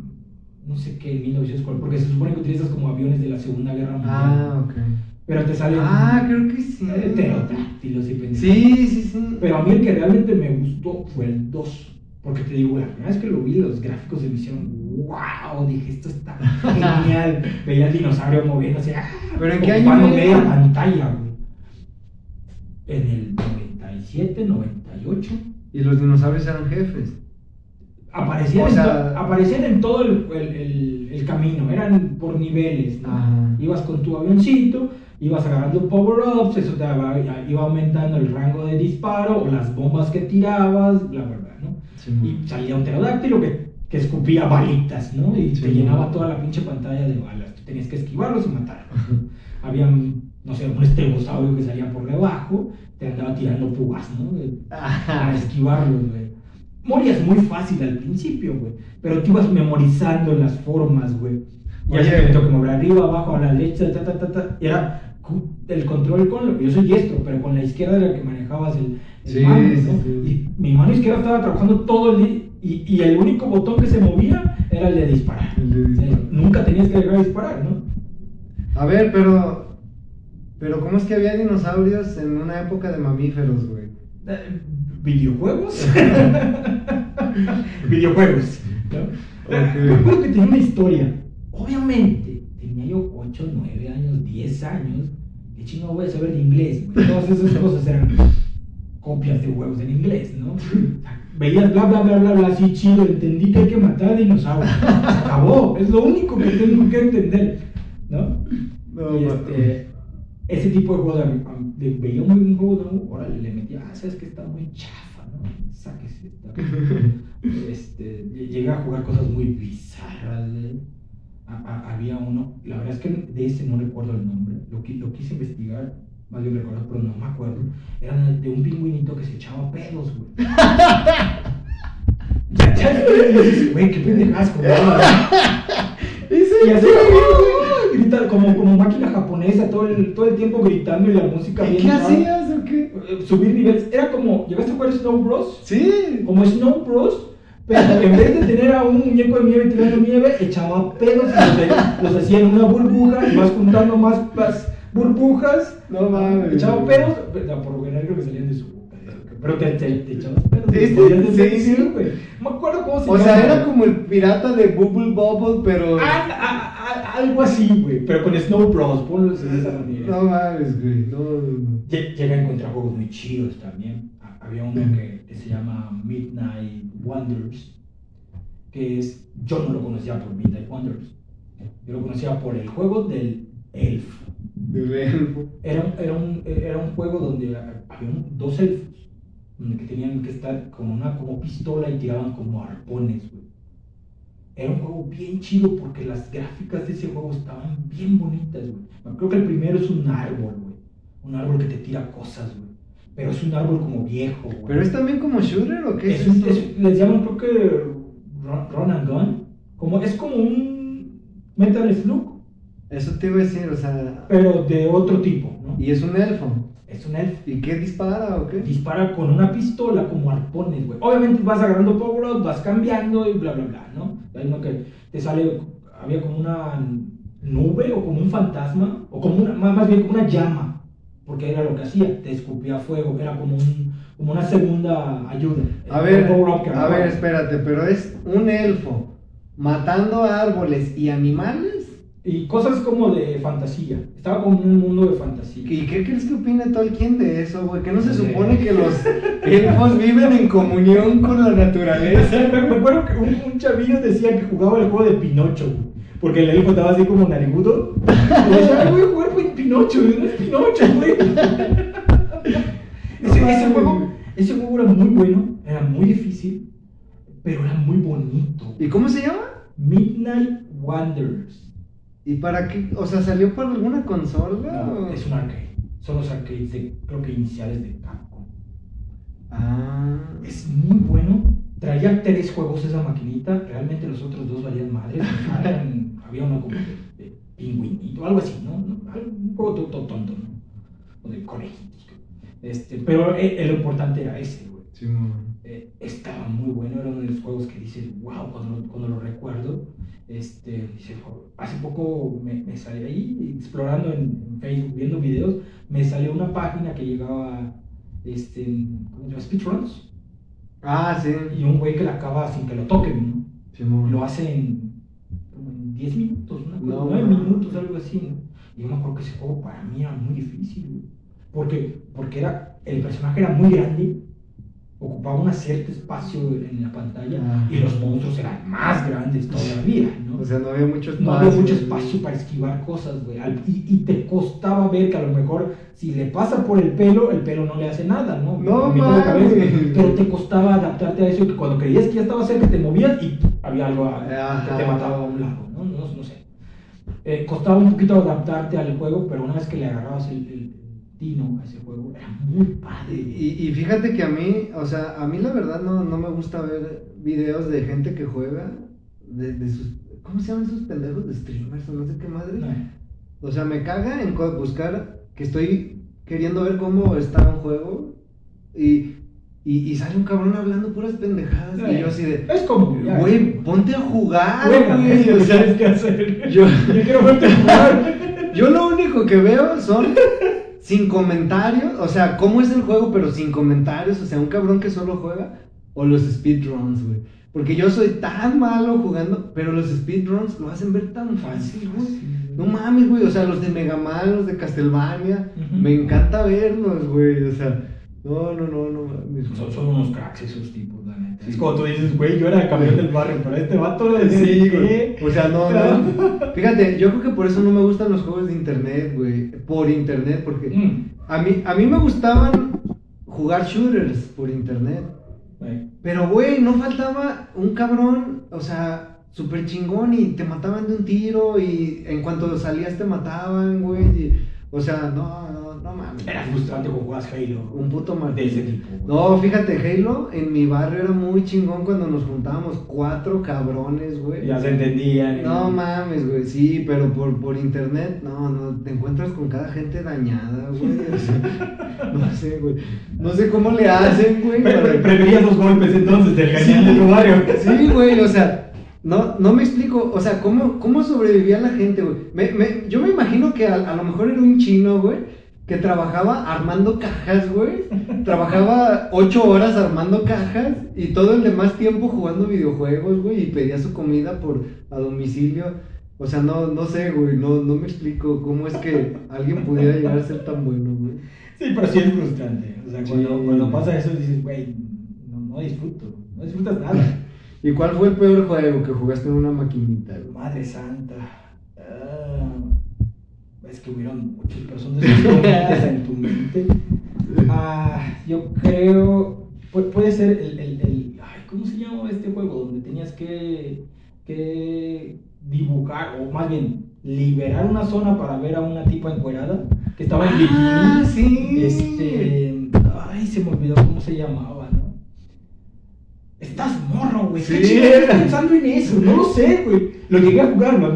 No sé qué, en 1940. Porque se supone que utilizas como aviones de la Segunda Guerra Mundial. Ah, ok. Pero te salen. Ah, creo que sí. Pterodáctilos y pendejadas. Sí, sí, sí. Pero a mí el que realmente me gustó fue el 2. Porque te digo, la primera vez que lo vi, los gráficos de emisión, wow, dije, esto está genial. Veía el dinosaurio moviéndose. ¡ah! ¿Pero en qué año era? media pantalla, güey. En el 97, 98. Y los dinosaurios eran jefes. Aparecían, O en, sea- aparecían en todo el, el- el- el camino, eran por niveles. ¿no? Ajá. Ibas con tu avioncito, ibas agarrando power-ups, eso te daba- iba aumentando el rango de disparo o las bombas que tirabas, bla, bla, bla, ¿no? Y salía un pterodáctilo que, que escupía balitas, ¿no? Y Sí. te llenaba toda la pinche pantalla de balas. Tú tenías que esquivarlos y matarlos. Había, no sé, un estegosaurio que salía por debajo, te andaba tirando púas, ¿no? De- a esquivarlos, güey. Morías muy fácil al principio, güey. Pero te ibas memorizando las formas, güey. Ya que me que mover arriba, abajo, a la derecha, ta, ta, ta, ta. Y Era el control con lo Yo soy diestro, pero con la izquierda era la que manejabas el, el Sí, mano, sí, ¿no? sí. Y mi mano izquierda estaba trabajando todo el día. Y, y el único botón que se movía era el de disparar. El de disparar. Eh, Nunca tenías que dejar de disparar, ¿no? A ver, pero. Pero, ¿cómo es que había dinosaurios en una época de mamíferos, güey? Eh, ¿Videojuegos? Videojuegos. ¿no? Me acuerdo que tenía una historia. Obviamente, tenía yo 8, 9 años, 10 años. ¿Qué chingo voy a saber de inglés? Todas esas cosas eran copias de juegos en inglés, ¿no? Veías bla, bla, bla, bla, bla, así chido. Entendí que hay que matar a dinosaurios. Se acabó. Es lo único que tengo que entender, ¿no? No, y este, ese tipo de juegos, de- veía un, un juego nuevo, órale, le metía, ah, sabes que está muy chafa, ¿no? Sáquese. esta". este, ll- llegué a jugar cosas muy bizarras, güey. A- a- había uno, la verdad es que de ese no recuerdo el nombre, lo, lo quise investigar, más bien recuerdo, pero no me acuerdo. Era de un pingüinito que se echaba pedos, güey. Ya, ya, güey, qué pendejadas jugaba, ¿no? Y así, ¡ay! Grita como, como máquina japonesa, todo el, todo el tiempo gritando y la música ¿Y bien. qué rara. hacías o qué? Eh, Subir niveles. Era como, ¿llegaste a jugar Snow Bros? Sí. Como Snow Bros, pero en vez de tener a un muñeco de nieve tirando nieve, echaba pedos y los, los hacía en una burbuja y vas juntando más, más burbujas. No mames. Echaba pedos, por lo general creo que salían de su. Pero te, te, te echabas pedos. Sí, sí, podías sí, güey. Me acuerdo cómo se O sea, era como el pirata de Bubble Bubble, pero. Ah, ah, ah, algo así, güey, pero con Snow Bros, ponlo de esa manera. No mames, güey. No, no, no. Lle- Llega a encontrar juegos muy chidos también. Ha- Había uno que, que se llama Midnight Wonders, que es, yo no lo conocía por Midnight Wonders, yo lo conocía por el juego del elfo. De elfo. Era, un- era, un, era un juego donde había dos elfos, donde que tenían que estar con una como pistola y tiraban como arpones, güey. Era un juego bien chido porque las gráficas de ese juego estaban bien bonitas, güey. Creo que el primero es un árbol, güey. Un árbol que te tira cosas, güey. Pero es un árbol como viejo, güey. ¿Pero es también como shooter o qué es, Es esto? es- les llaman, creo que run, run and gun. Como, es como un Metal Slug, Eso te iba a decir, o sea. pero de otro tipo, ¿no? Y es un elfo. Es un elfo. ¿Y qué dispara o qué? dispara con una pistola como arpones, güey. Obviamente vas agarrando power vas cambiando y bla, bla, bla, ¿no? Hay uno que te sale, había como una nube o como un fantasma, o como una, más bien como una llama, porque era lo que hacía, te escupía fuego, era como, un, como una segunda ayuda. A ver, a ver, espérate, pero es un elfo matando árboles y animales. Y cosas como de fantasía, estaba como en un mundo de fantasía. ¿Y qué crees que opina Tolkien de eso, güey? Que no se supone que los elfos viven en comunión con la naturaleza. Me acuerdo que un, un chavillo decía que jugaba el juego de Pinocho, güey. Porque el elfo estaba así como narigudo. Y decía, "Ay, voy a jugar con Pinocho, no es Pinocho, güey. Ese, ese juego, ese juego era muy bueno, era muy difícil, pero era muy bonito. ¿Y cómo se llama? Midnight Wanderers. ¿Y para qué? O sea, ¿salió para alguna consola? No, o- es un arcade. Son los arcades de, creo que iniciales de Capcom. Ah. Es muy bueno. Traía tres juegos esa maquinita. Realmente los otros dos valían madres. Eran- había uno como de, de pingüinito, algo así, ¿no? ¿no? Un juego todo, tonto, ¿no? O de conejitos. Este, pero eh, lo importante era ese, güey. Sí, mo. Eh, estaba muy bueno, era uno de los juegos que dices, wow, cuando lo, cuando lo recuerdo. Este, dice, "Jo, hace poco me, me salí ahí explorando en, en Facebook, viendo videos, me salió una página que llegaba, este, ¿cómo se llama? Speedruns. Ah, sí. Y un güey que la acaba sin que lo toquen, ¿no? Sí. Lo hace en, como en 10 minutos, cosa, No, 9 no. minutos, algo así, ¿no? Y yo me acuerdo que ese juego para mí era muy difícil. Porque, porque era, el personaje era muy grande, ocupaba un cierto espacio en la pantalla Ah. y los monstruos eran más grandes todavía, ¿no? O sea, no había mucho espacio. no había mucho espacio para esquivar cosas, güey. Y, y te costaba ver que a lo mejor si le pasa por el pelo, el pelo no le hace nada, ¿no? No. Pero te costaba adaptarte a eso que cuando creías que ya estaba cerca te movías y había algo a- que te mataba a un lado, ¿no? No, no sé. Eh, costaba un poquito adaptarte al juego, pero una vez que le agarrabas el, el tino a ese juego, era muy padre. Y, y- fíjate que a mí, o sea, a mí la verdad no, no me gusta ver videos de gente que juega, de, de sus, ¿cómo se llaman esos pendejos de streamers o no sé qué madre? No. O sea, me caga en buscar que estoy queriendo ver cómo está un juego y, y, y sale un cabrón hablando puras pendejadas y yo así de, Es como, güey, ponte a jugar, güey. O sea, que hacer. yo, Yo quiero verte jugar. yo lo único que veo son sin comentarios, o sea, cómo es el juego, pero sin comentarios, o sea, un cabrón que solo juega, o los speedruns, güey. Porque yo soy tan malo jugando, pero los speedruns lo hacen ver tan fácil, güey. No mames, güey, o sea, los de Mega Man, los de Castlevania, me encanta verlos, güey, o sea, no, no, no, no mames. Son, son unos cracks esos tipos, neta. Sí. Es como tú dices, güey, yo era el campeón del barrio, pero este vato lo decía, Sí, güey. O sea, no, no. Fíjate, yo creo que por eso no me gustan los juegos de internet, güey. Por internet, porque Mm. a mí, a mí me gustaban jugar shooters por internet. Pero, güey, no faltaba un cabrón, o sea, súper chingón y te mataban de un tiro y en cuanto salías te mataban, güey. y- o sea, no, no, no mames. Era frustrante cuando jugabas Halo. Un puto de martillo. ese tipo. No, fíjate, Halo en mi barrio era muy chingón cuando nos juntábamos cuatro cabrones, güey. Ya se entendían. No mames, güey, sí, pero por, por internet, no, no, te encuentras con cada gente dañada, güey. o sea, no sé, güey. No sé cómo le hacen, güey. Pre- para- Preferías los golpes entonces del cañón de tu barrio. Sí, güey, o sea, no, no me explico, o sea, cómo, cómo sobrevivía la gente, güey. Me, me- yo me imagino que a, a lo mejor era un chino, güey, que trabajaba armando cajas, güey. Trabajaba ocho horas armando cajas y todo el demás tiempo jugando videojuegos, güey, y pedía su comida por a domicilio. O sea, no, no sé, güey, no, no me explico cómo es que alguien pudiera llegar a ser tan bueno, güey. Sí, pero sí es frustrante. O sea, cuando, pasa eso dices, güey, no, no disfruto. No disfrutas nada. ¿Y cuál fue el peor juego que jugaste en una maquinita, güey? Madre santa. Ah, es que hubieron esos componentes en tu mente. Ah, yo creo. pu- puede ser el, el, el- Ay, ¿cómo se llama este juego? Donde tenías que, que dibujar, o más bien, liberar una zona para ver a una tipa encuerada que estaba en bikini. Ah, sí. Este. Ay, se me olvidó cómo se llamaba. Estás morro, güey. ¿Qué Sí. estás pensando en eso? No lo sé, güey. Lo llegué a jugar. Todos,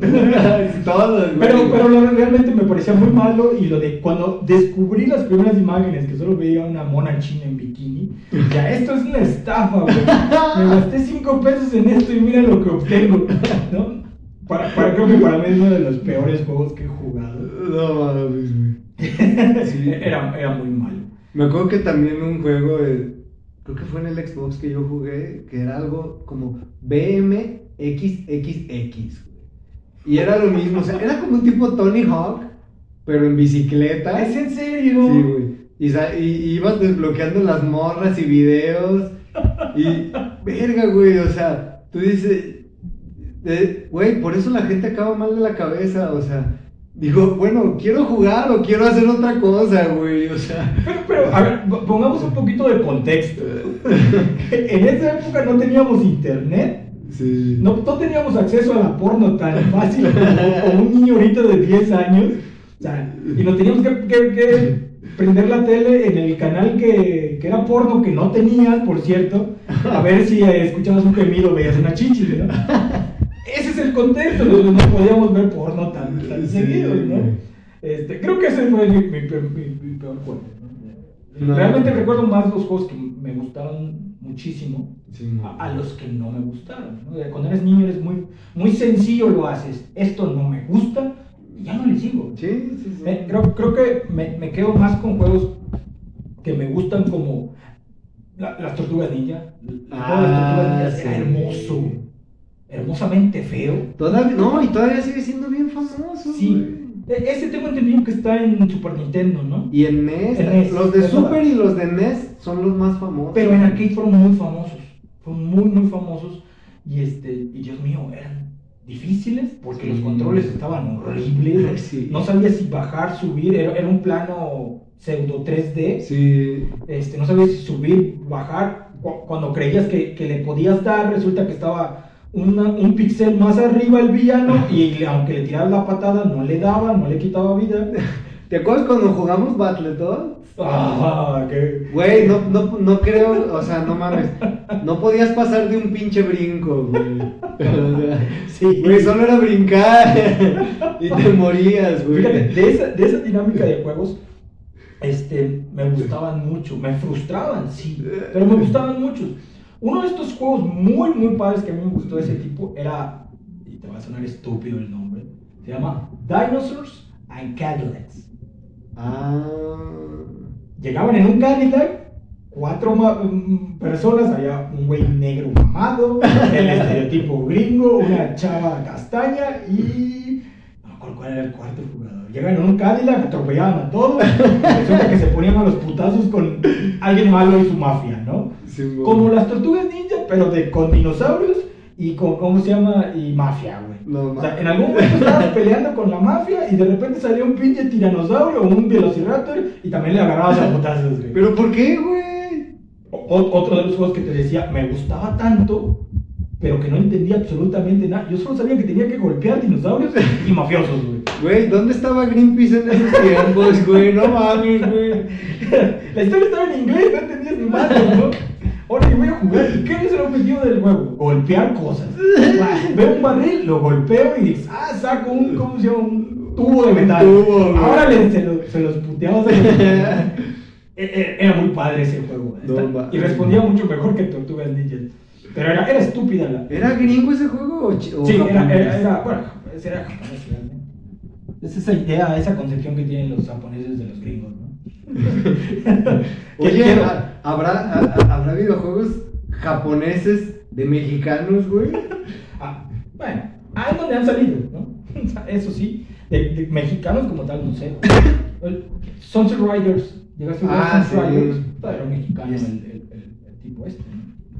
güey. Pero, pero lo- realmente me parecía muy malo y lo de cuando descubrí las primeras imágenes que solo veía una mona china en bikini, ya esto es una estafa, güey. Me gasté 5 pesos en esto y mira lo que obtengo, ¿no? Para, para- creo que para mí es uno de los peores juegos que he jugado. No mames, güey. Sí. Era, era muy malo. Me acuerdo que también un juego, de- creo que fue en el Xbox que yo jugué, que era algo como BMXXX, güey. Y era lo mismo, o sea, era como un tipo Tony Hawk, pero en bicicleta. ¿Es en serio? Sí, güey. Y, ibas desbloqueando las morras y videos. Y, verga, güey, o sea, tú dices, güey, por eso la gente acaba mal de la cabeza, o sea, digo, bueno, quiero jugar o quiero hacer otra cosa, güey, o sea. Pero, pero, a ver, po- pongamos un poquito de contexto. en esa época no teníamos internet. Sí. No, no teníamos acceso a la porno tan fácil como, un niño ahorita de 10 años. O sea, y nos teníamos que, que- que prender la tele en el canal que, que era porno, que no tenías, por cierto, a ver si escuchabas un gemido, veías una chichi, ¿no? Ese es el contexto, no, no podíamos ver porno tan, tan seguido, ¿no? Este, creo que ese fue mi, mi peor- mi- mi peor juego. ¿no? No. Realmente recuerdo más los juegos que me gustaron muchísimo Sí, no. a, a los que no me gustaron. Cuando eres niño eres muy, muy sencillo, lo haces. Esto no me gusta y ya no le sigo. Sí, sí, sí. Eh, creo, creo que me, me quedo más con juegos que me gustan como la- las tortugas ninja. De las tortugas Ah, ninjas era sí. hermoso, hermosamente feo. Todavía, no, y todavía sigue siendo bien famoso. Sí. E- Ese tengo entendido que está en Super Nintendo, ¿no? Y en NES, En NES, los de Super y los de NES son los más famosos. Pero en arcade fueron muy famosos. Fueron muy, muy famosos. Y este, y Dios mío, eran difíciles porque Sí. los controles estaban horribles. Sí. No sabía si bajar, subir. Era, era un plano pseudo 3D. Sí. Este, no sabías si subir, bajar. Cu- Cuando creías que, que le podías dar, resulta que estaba una- un pixel más arriba el villano. Y aunque le tirabas la patada, no le daba, no le quitaba vida. ¿Te acuerdas cuando jugamos Battletoads? Ah, qué. Güey, no, no, no creo, o sea, no mames. No podías pasar de un pinche brinco, güey. O sea, Sí. Güey, solo era brincar. Y te morías, güey. Fíjate, de esa, de esa dinámica de juegos, este, me gustaban mucho, me frustraban, sí, pero me gustaban muchos. Uno de estos juegos muy, muy padres que a mí me gustó de ese tipo era, y te va a sonar estúpido el nombre, se llama Dinosaurs and Cadillacs. Ah. Llegaban en un Cadillac, cuatro mm, personas, había un güey negro mamado, el estereotipo gringo, una chava castaña y... No me acuerdo cuál era el cuarto jugador. Llegaban en un Cadillac, atropellaban a todos, resulta que se ponían a los putazos con alguien malo y su mafia, ¿no? Sí. Como las tortugas ninja, pero de, con dinosaurios y con, ¿cómo se llama? Y mafia, güey. No, O sea, en algún momento estabas peleando con la mafia y de repente salió un pinche tiranosaurio o un velociraptor y también le agarrabas a putazos, güey. ¿Pero por qué, güey? O- otro de los juegos que te decía, me gustaba tanto, pero que no entendía absolutamente nada. Yo solo sabía que tenía que golpear dinosaurios y mafiosos, güey. Güey, ¿dónde estaba Greenpeace en esos tiempos, güey? No mames, güey. La historia estaba en inglés, no entendías ni madre, ¿no? Ahora yo voy a jugar. ¿Y qué es el objetivo del juego? Golpear cosas. Veo un barril, lo golpeo y ah, saco un, ¿cómo se llama? Un tubo de metal. Tubo. Ahora se, lo- se los puteamos. E- e- Era muy padre ese juego. No y respondía mucho mejor que Tortugas Ninja. Pero era, era estúpida la. ¿Era gringo ese juego o, Sí, era, era, era- bueno, era japonés, realmente. Es esa idea, esa concepción que tienen los japoneses de los gringos, ¿no? Oye, Quiero- ¿ha- ¿habrá, ha- ha- ¿habrá videojuegos japoneses de mexicanos, güey? Ah, bueno, ahí donde han salido, ¿no? Eso sí, de, de mexicanos como tal, no sé. Sunset Riders, llegaste a Ah, Sunset sí. Riders, un mexicano Yes. el, el- el- el tipo este.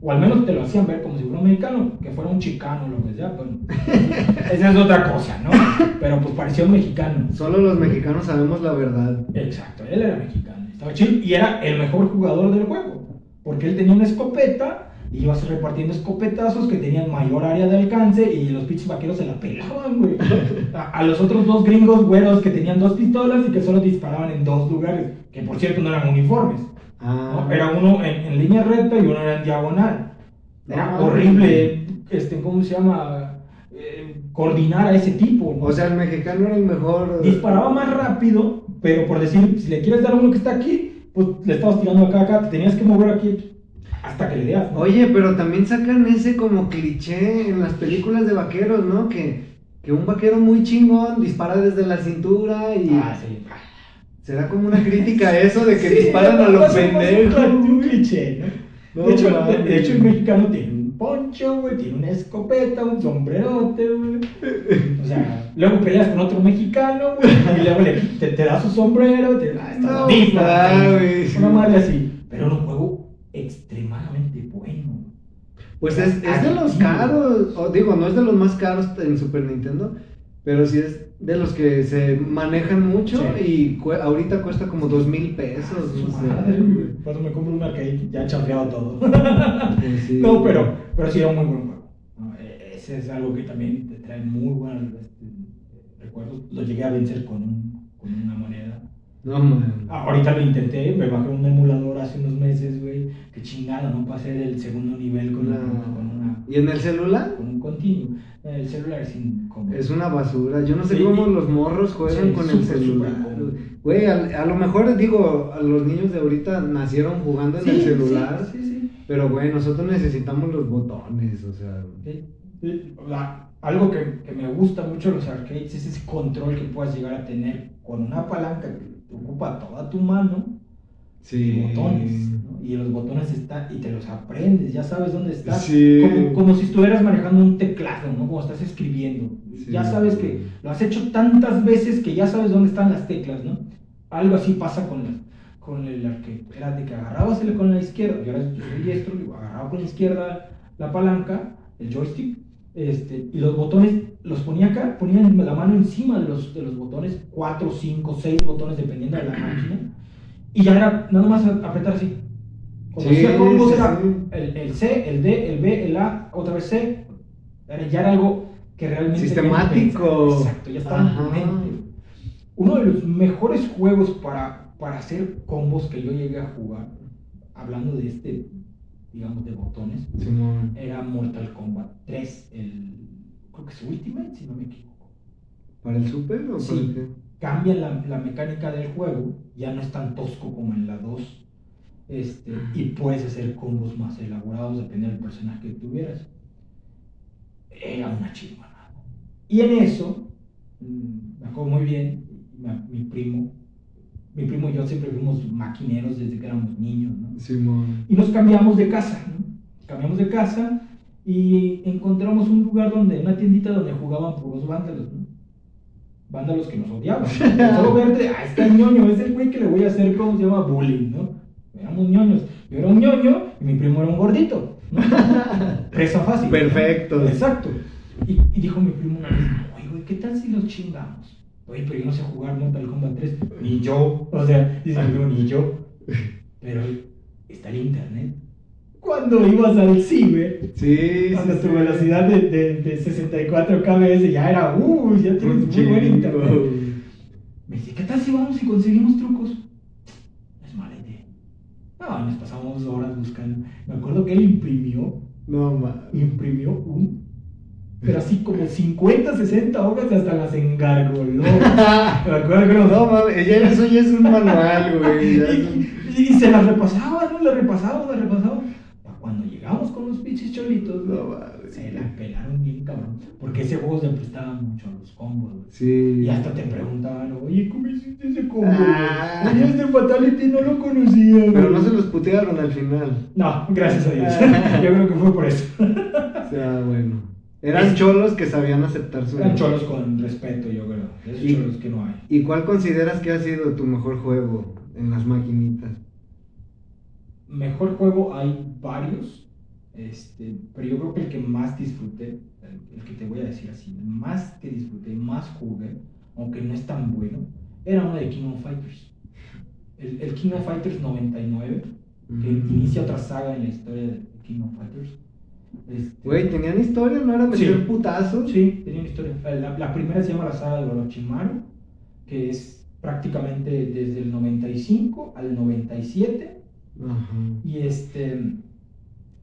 O al menos te lo hacían ver como si fuera un mexicano, que fuera un chicano o lo que sea, bueno. Esa es otra cosa, ¿no? Pero pues parecía un mexicano. Solo los mexicanos sabemos la verdad. Exacto, él era mexicano, estaba chido y era el mejor jugador del juego, porque él tenía una escopeta y ibas repartiendo escopetazos que tenían mayor área de alcance y los pinches vaqueros se la pelaban, güey. A, a los otros dos gringos güeros que tenían dos pistolas y que solo disparaban en dos lugares, que por cierto no eran uniformes. Ah, ¿no? Era uno en, en línea recta y uno era en diagonal. Era Ah. horrible, este, ¿cómo se llama? Eh, coordinar a ese tipo. ¿no? O sea, el mexicano era el mejor. disparaba más rápido, pero por decir, si le quieres dar a uno que está aquí, pues le estabas tirando acá, acá, te tenías que mover aquí hasta que le das. ¿no? Oye, pero también sacan ese como cliché en las películas de vaqueros, ¿no? Que, que un vaquero muy chingón dispara desde la cintura y Ah, sí. Será como una crítica a eso de que Sí, disparan a los pendejos. Un, cliché, ¿no? No de, hecho, de, hecho, el mexicano tiene un poncho, güey, tiene una escopeta, un sombrerote, güey. O sea, luego peleas con otro mexicano, güey, y luego le, te, te da su sombrero, te ah, está No mames. Una madre así. Pero era un juego extremadamente bueno. Pues es, es de los caros, o digo, no es de los más caros en Super Nintendo, pero sí es de los que se manejan mucho Sí. y ahorita cuesta como dos mil pesos. No sé. madre, güey. Cuando me compro un arcade ya chafeado todo. Pues sí. No, pero, pero sí era un muy buen juego. ¿no? E- Ese es algo que también te trae muy buenos este, recuerdos. Lo llegué a vencer con, un- con una moneda. No, man. Ahorita lo intenté, me bajé un emulador hace unos meses, güey. Qué chingada, no pasé del segundo nivel con, No. una, con, una, ¿Y en el celular? con un continuo. El celular es incómodo. Es una basura. Yo no sé Sí, cómo y- los morros juegan Sí, con el celular. Güey, a, a lo mejor digo, a los niños de ahorita nacieron jugando en Sí, el celular. Sí, sí, sí. Pero, güey, nosotros necesitamos los botones, o sea. Sí, sí. La- algo que, que me gusta mucho de los arcades es ese control que puedas llegar a tener con una palanca que ocupa toda tu mano y botones. Y los botones están y te los aprendes, ya sabes dónde estás. Sí. Como, como si estuvieras manejando un teclado, ¿no? Como estás escribiendo. Sí. Ya sabes que lo has hecho tantas veces que ya sabes dónde están las teclas, ¿no? Algo así pasa con, las- con el arcade. Era de que agarrabas el con la izquierda, yo, era, yo soy diestro, agarraba con la izquierda la palanca, el joystick, este, y los botones los ponía acá, ponía la mano encima de los, de los botones, cuatro, cinco, seis botones dependiendo de la máquina, y ya era nada más apretar así. Cuando Sí, combos sí, era sí. el, el C, el D, el B, el A, otra vez C, era, ya era algo que realmente... Sistemático. Exacto, ya estaba en tu mente. Uno de los mejores juegos para, para hacer combos que yo llegué a jugar, hablando de este, digamos, de botones, era Mortal Kombat 3, el, creo que es Ultimate, si no me equivoco. ¿Para el super o Sí. para el qué? Cambian la, la mecánica del juego, ya no es tan tosco como en la 2, este, y puedes hacer combos más elaborados dependiendo del personaje que tuvieras. Era una chingonada. Y en eso, mm, me acuerdo muy bien, mi, primo, mi primo y yo siempre fuimos maquineros desde que éramos niños, ¿no? Simón. Y nos cambiamos de casa, ¿no? Cambiamos de casa y encontramos un lugar donde, una tiendita donde jugaban puros vándalos, ¿no? Vándalos que nos odiaban. Solo verte, ah, está ñoño, es el güey que le voy a hacer, ¿cómo se llama? Bullying, ¿no? Éramos ñoños. Yo era un ñoño y mi primo era un gordito, ¿no? Fácil. ¿no? Perfecto. Exacto. Y, y dijo mi primo una vez, oye, güey, ¿qué tal si los chingamos? Oye, pero yo no sé jugar Mortal Kombat 3. Ni yo. O sea, dice mi primo, ni yo. Pero está el internet. Cuando ibas al ciber, Sí, cuando sí, tu sí. velocidad de, de, de 64 kbs ya era, uy, ya tienes Un muy buen internet. Me dice, ¿qué tal si vamos y conseguimos trucos? No es mala idea. No, nos pasamos horas buscando. Me acuerdo que él imprimió No, ma. imprimió un, pero así como 50, 60 hojas hasta las engargoló. Me acuerdo que nos- No, mames, ya eso ya es un manual, güey. y, y se las repasaba, ¿no? La repasaba, la repasaba. Pa' Cuando llegamos con los pinches cholitos, No. Se la pelaron bien, cabrón. Porque ese juego se prestaba mucho a los combos, güey. Sí. Y hasta te preguntaban, oye, ¿cómo hiciste ese combo? Ah. Oye, este Fatality no lo conocía, Pero güey". no se los putearon al final. No, gracias a Dios. Ah. Yo creo que fue por eso. O sea, bueno. Eran Es- cholos que sabían aceptar su. Eran cholos con respeto, yo creo. Esos Y- cholos que no hay. ¿Y cuál consideras que ha sido tu mejor juego en las maquinitas? Mejor juego hay varios, este, pero yo creo que el que más disfruté, el, el que te voy a decir así, el más que disfruté, más jugué, aunque no es tan bueno, era uno de King of Fighters. El, el King of Fighters 99, que Mm. inicia otra saga en la historia de King of Fighters. Este, Güey, ¿tenían historia? ¿No era meter Sí. putazos? Sí, tenía una historia. La, la primera se llama la saga de Orochimaru, que es prácticamente desde el 95 al 97. Ajá. Y este,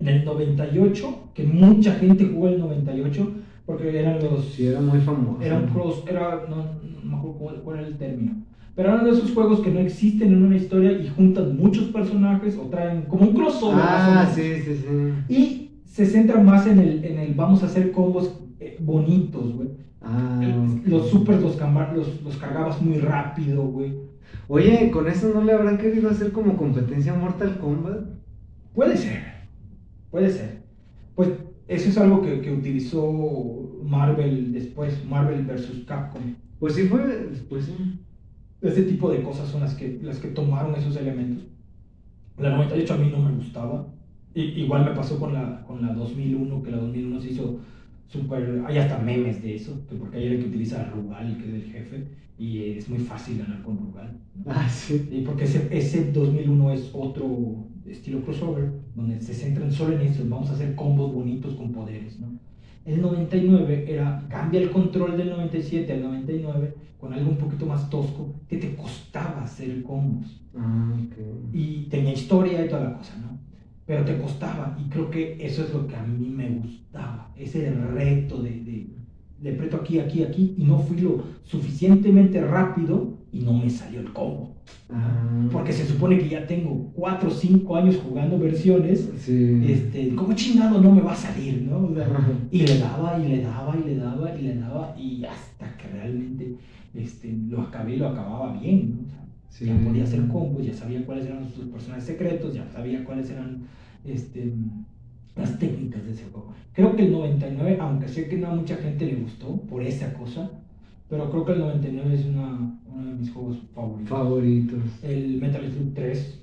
en el 98, que mucha gente jugó el 98, porque eran los. Sí, era muy famoso. Era un cross, era, no, no me acuerdo cuál, era el término. Pero eran de esos juegos que no existen en una historia y juntan muchos personajes o traen como un crossover. Ah, sí, sí, sí. Y se centra más en el, en el vamos a hacer combos eh, bonitos, güey. Ah. Los supers los, los, los cargabas muy rápido, güey. Oye, ¿con eso no le habrán querido hacer como competencia Mortal Kombat? Puede ser, puede ser. Pues eso es algo que, que utilizó Marvel después, Marvel versus Capcom. Pues sí fue, pues sí. Este tipo de cosas son las que, las que tomaron esos elementos. La 98 a mí no me gustaba. I- igual me pasó con la, con la 2001, que la 2001 se hizo súper... Hay hasta memes de eso, que porque hay el que utiliza a Rugal, que es el jefe, y es muy fácil ganar con Rugal. Ah, sí. Y porque ese, ese 2001 es otro estilo crossover, donde se centran solo en eso, vamos a hacer combos bonitos con poderes, ¿no? El 99 era, cambia el control del 97 al 99 con algo un poquito más tosco, que te costaba hacer combos. Ah, ok. Y tenía historia y toda la cosa, ¿no? Pero te costaba. Y creo que eso es lo que a mí me gustaba. Ese reto de, de, de preto aquí, aquí, aquí. Y no fui lo suficientemente rápido y no me salió el combo. Ah. Porque se supone que ya tengo 4 o 5 años jugando versiones. Sí. Este, ¿Cómo chingado no me va a salir, no? O sea, y le daba, y le daba, y le daba, y le daba, y hasta que realmente este, lo acabé y lo acababa bien, ¿no? O sea, Sí. ya podía hacer combos, ya sabía cuáles eran sus personajes secretos, ya sabía cuáles eran este, las técnicas de ese juego. Creo que el 99, aunque sé que no a mucha gente le gustó por esa cosa, pero creo que el 99 es una, uno de mis juegos favoritos. Favoritos. El Metal Slug 3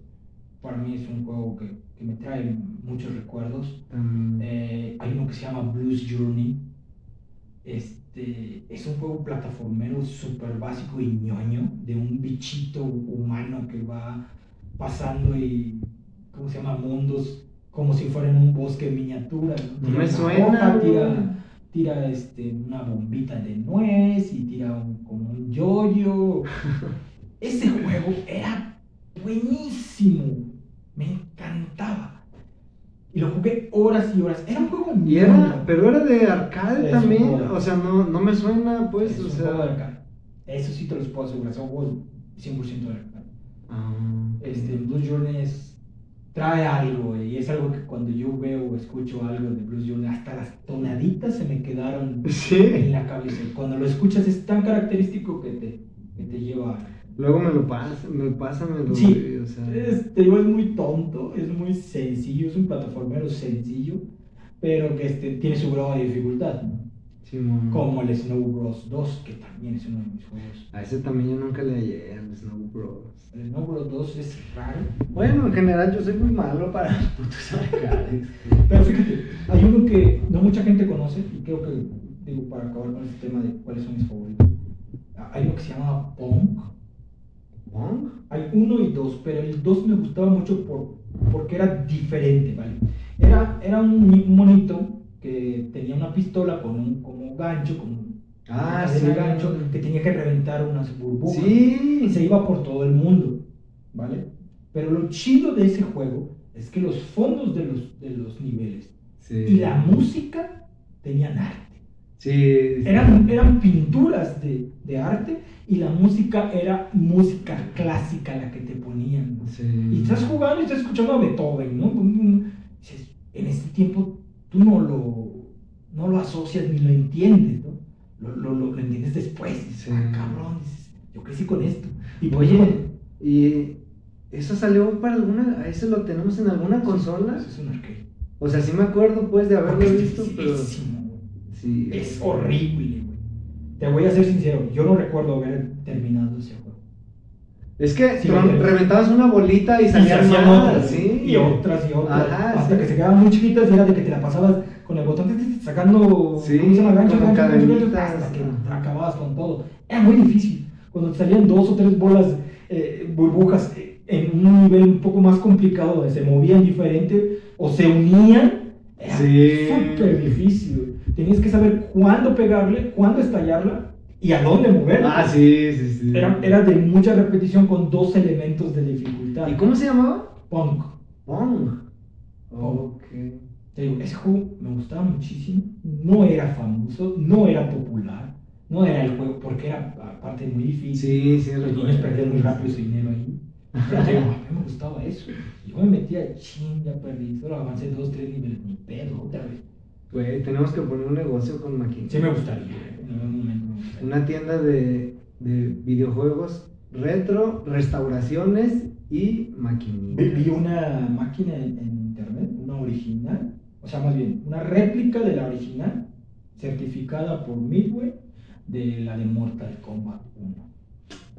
para mí es un juego que, que me trae muchos recuerdos. También. Eh, hay uno que se llama Blues Journey. Este, es un juego plataformero súper básico y ñoño de un bichito humano que va pasando y, ¿cómo se llama? Mundos como si fuera en un bosque en miniatura. ¿no? Me suena, tira, tira este, una bombita de nuez y tira un, como un yoyo. Ese juego era buenísimo. Me encantaba. Y lo jugué horas y horas. Era un juego Y era, pero era de arcade Es también. de O sea, no, no me suena, pues, es o un sea. juego de arcade. Eso sí te los puedo asegurar. Son juegos 100% de arcade. Ah, Este, Blues Journey es- trae algo. Y es algo que cuando yo veo o escucho algo de Blues Journey, hasta las tonaditas se me quedaron en la cabeza. Cuando lo escuchas es tan característico que te, que te lleva. Luego me lo pasa, me pasa, me lo Sí, o sea. es, te digo, es muy tonto, es muy sencillo, es un plataformero sencillo, pero que este, tiene su grado de dificultad, ¿no? Simón. como el Snow Bros 2, que también es uno de mis juegos. A ese también yo nunca le hallé al Snow Bros. El Snow Bros 2 es raro, Bueno, en general yo soy muy malo para los putos arcades. pero fíjate, hay uno que no mucha gente conoce, y creo que, digo, para acabar con este tema de cuáles son mis favoritos, hay uno que se llama Pong. ¿Bong? Hay uno y dos, pero el dos me gustaba mucho por, porque era diferente, ¿vale? Era, era un monito que tenía una pistola con un como gancho, con Ah, sí. gancho, que tenía que reventar unas burbujas. Sí. Y se iba por todo el mundo, ¿vale? Pero lo chido de ese juego es que los fondos de los, de los niveles Sí. y la música tenían arte. Sí. sí. Eran, eran pinturas de, de arte y la música era música clásica la que te ponían. ¿no? Sí. Y estás jugando y estás escuchando a Beethoven, ¿no? En este tiempo tú no lo, no lo asocias ni lo entiendes, ¿no? Lo, lo, lo- entiendes después. Dices, Sí. ah, cabrón, dices, yo crecí con esto. Y por eso- Oye, ¿y eso salió para alguna? ¿Eso lo tenemos en alguna consola? Eso es un arcade. O sea, sí me acuerdo pues de haberlo Porque es visto, pero. Sí. Es horrible, güey. Te voy a ser sincero, yo no recuerdo haber terminado ese juego. Es que Sí, tron- reventabas una bolita y salían más, otras, sí. y otras y otras, Ajá, hasta sí. que se quedaban muy chiquitas y era de que te la pasabas con el botón sacando Sí, ¿cómo se llama? ganchos, ganchos, cadenitas, hasta que acababas con todo. Era muy difícil. Cuando te salían dos o tres bolas, eh, burbujas eh, en un nivel un poco más complicado, donde se movían diferente o se unían, era súper difícil. Tenías que saber cuándo pegarle, cuándo estallarla y a dónde moverla. Ah, sí, sí, sí. Era, era de mucha repetición con dos elementos de dificultad. ¿Y cómo se llamaba? Punk. Pong. Pong. Ok. Te digo, ese juego me gustaba muchísimo. No era famoso, no era popular. No era el juego porque era aparte muy difícil. Sí, sí, Los niños perdían muy rápido su dinero ahí. Pero te digo, a mí me gustaba eso. Yo me metía, ching, ya perdí. Solo avancé dos, tres niveles. Ni pedo, otra vez. Güey, tenemos que poner un negocio con maquinitas. Sí me gustaría. En algún momento me gustaría. Una tienda de, de videojuegos retro, restauraciones y maquinitas. Vi, una máquina en, en internet, una original, o sea, más bien, una réplica de la original, certificada por Midway, de la de Mortal Kombat 1.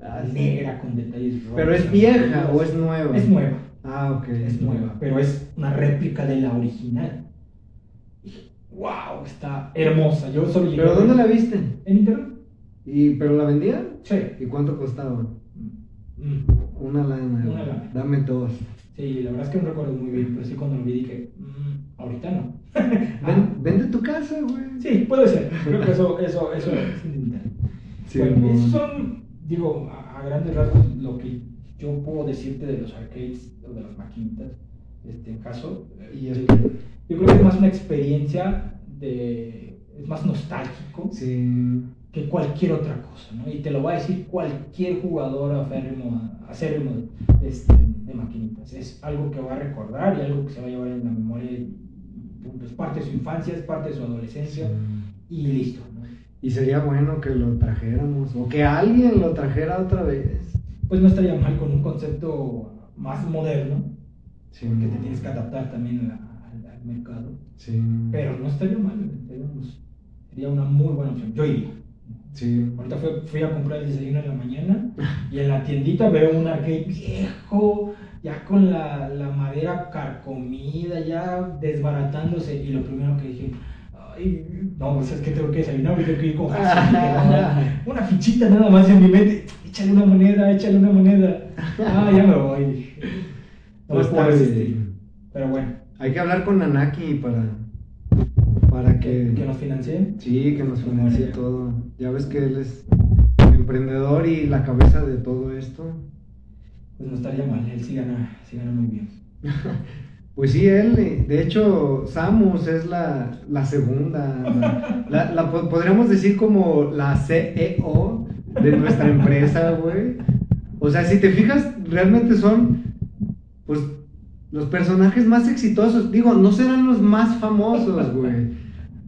Ah, sí. Negra con detalles rojos. ¿Pero es vieja o es nueva? Es nueva, Ah, ok. es nueva, pero es una réplica de la original. Wow, está hermosa. Yo solo llegué ¿Pero a dónde la viste? En internet. ¿Y, ¿Pero la vendían? Sí. ¿Y cuánto costaba? Mm. Una lana. Una lana. Dame dos. Sí, la verdad es que no recuerdo muy bien, pero sí cuando lo vi dije, "Mm, ahorita no. Ven- vende tu casa, güey. Sí, puede ser. Creo que eso, eso, eso es intentar. Sí, bueno, mon. esos son, digo, a, a grandes rasgos lo que yo puedo decirte de los arcades o de las maquinitas, este caso. Y eh, es- yo creo que es más una experiencia de. Es más nostálgico Sí. que cualquier otra cosa, ¿no? Y te lo va a decir cualquier jugador aférrimo, acérrimo este, de maquinitas. Es algo que va a recordar y algo que se va a llevar en la memoria. y, es parte de su infancia, es parte de su adolescencia y listo, ¿no? Y sería bueno que lo trajéramos, o que alguien lo trajera otra vez. Pues no estaría mal con un concepto más moderno, Sí, porque te tienes que adaptar también al, al mercado. Sí. Pero no estaría mal, digamos, sería una muy buena opción. Yo iría. Sí. Ahorita fui, fui a comprar el desayuno en la mañana y en la tiendita veo un arcade viejo, ya con la, la madera carcomida, ya desbaratándose. Y lo primero que dije, ay, no, pues es que tengo que desayunar, tengo que ir con ¿no? Una fichita nada más en mi mente, échale una moneda, échale una moneda. Ah, ya me voy. Pues está resistir. Pero bueno, Hay que hablar con Nanaki para, para que, que nos financien. Sí, que nos financie todo. Ya ves que él es emprendedor y la cabeza de todo esto. Pues no estaría mal, él sí gana, sí gana muy bien. Pues sí, él, eh, de hecho, Samus es la, la segunda. La, la- la po- podríamos decir como la CEO de nuestra empresa, güey. O sea, si te fijas, realmente son, pues, los personajes más exitosos. Digo, no serán los más famosos, güey.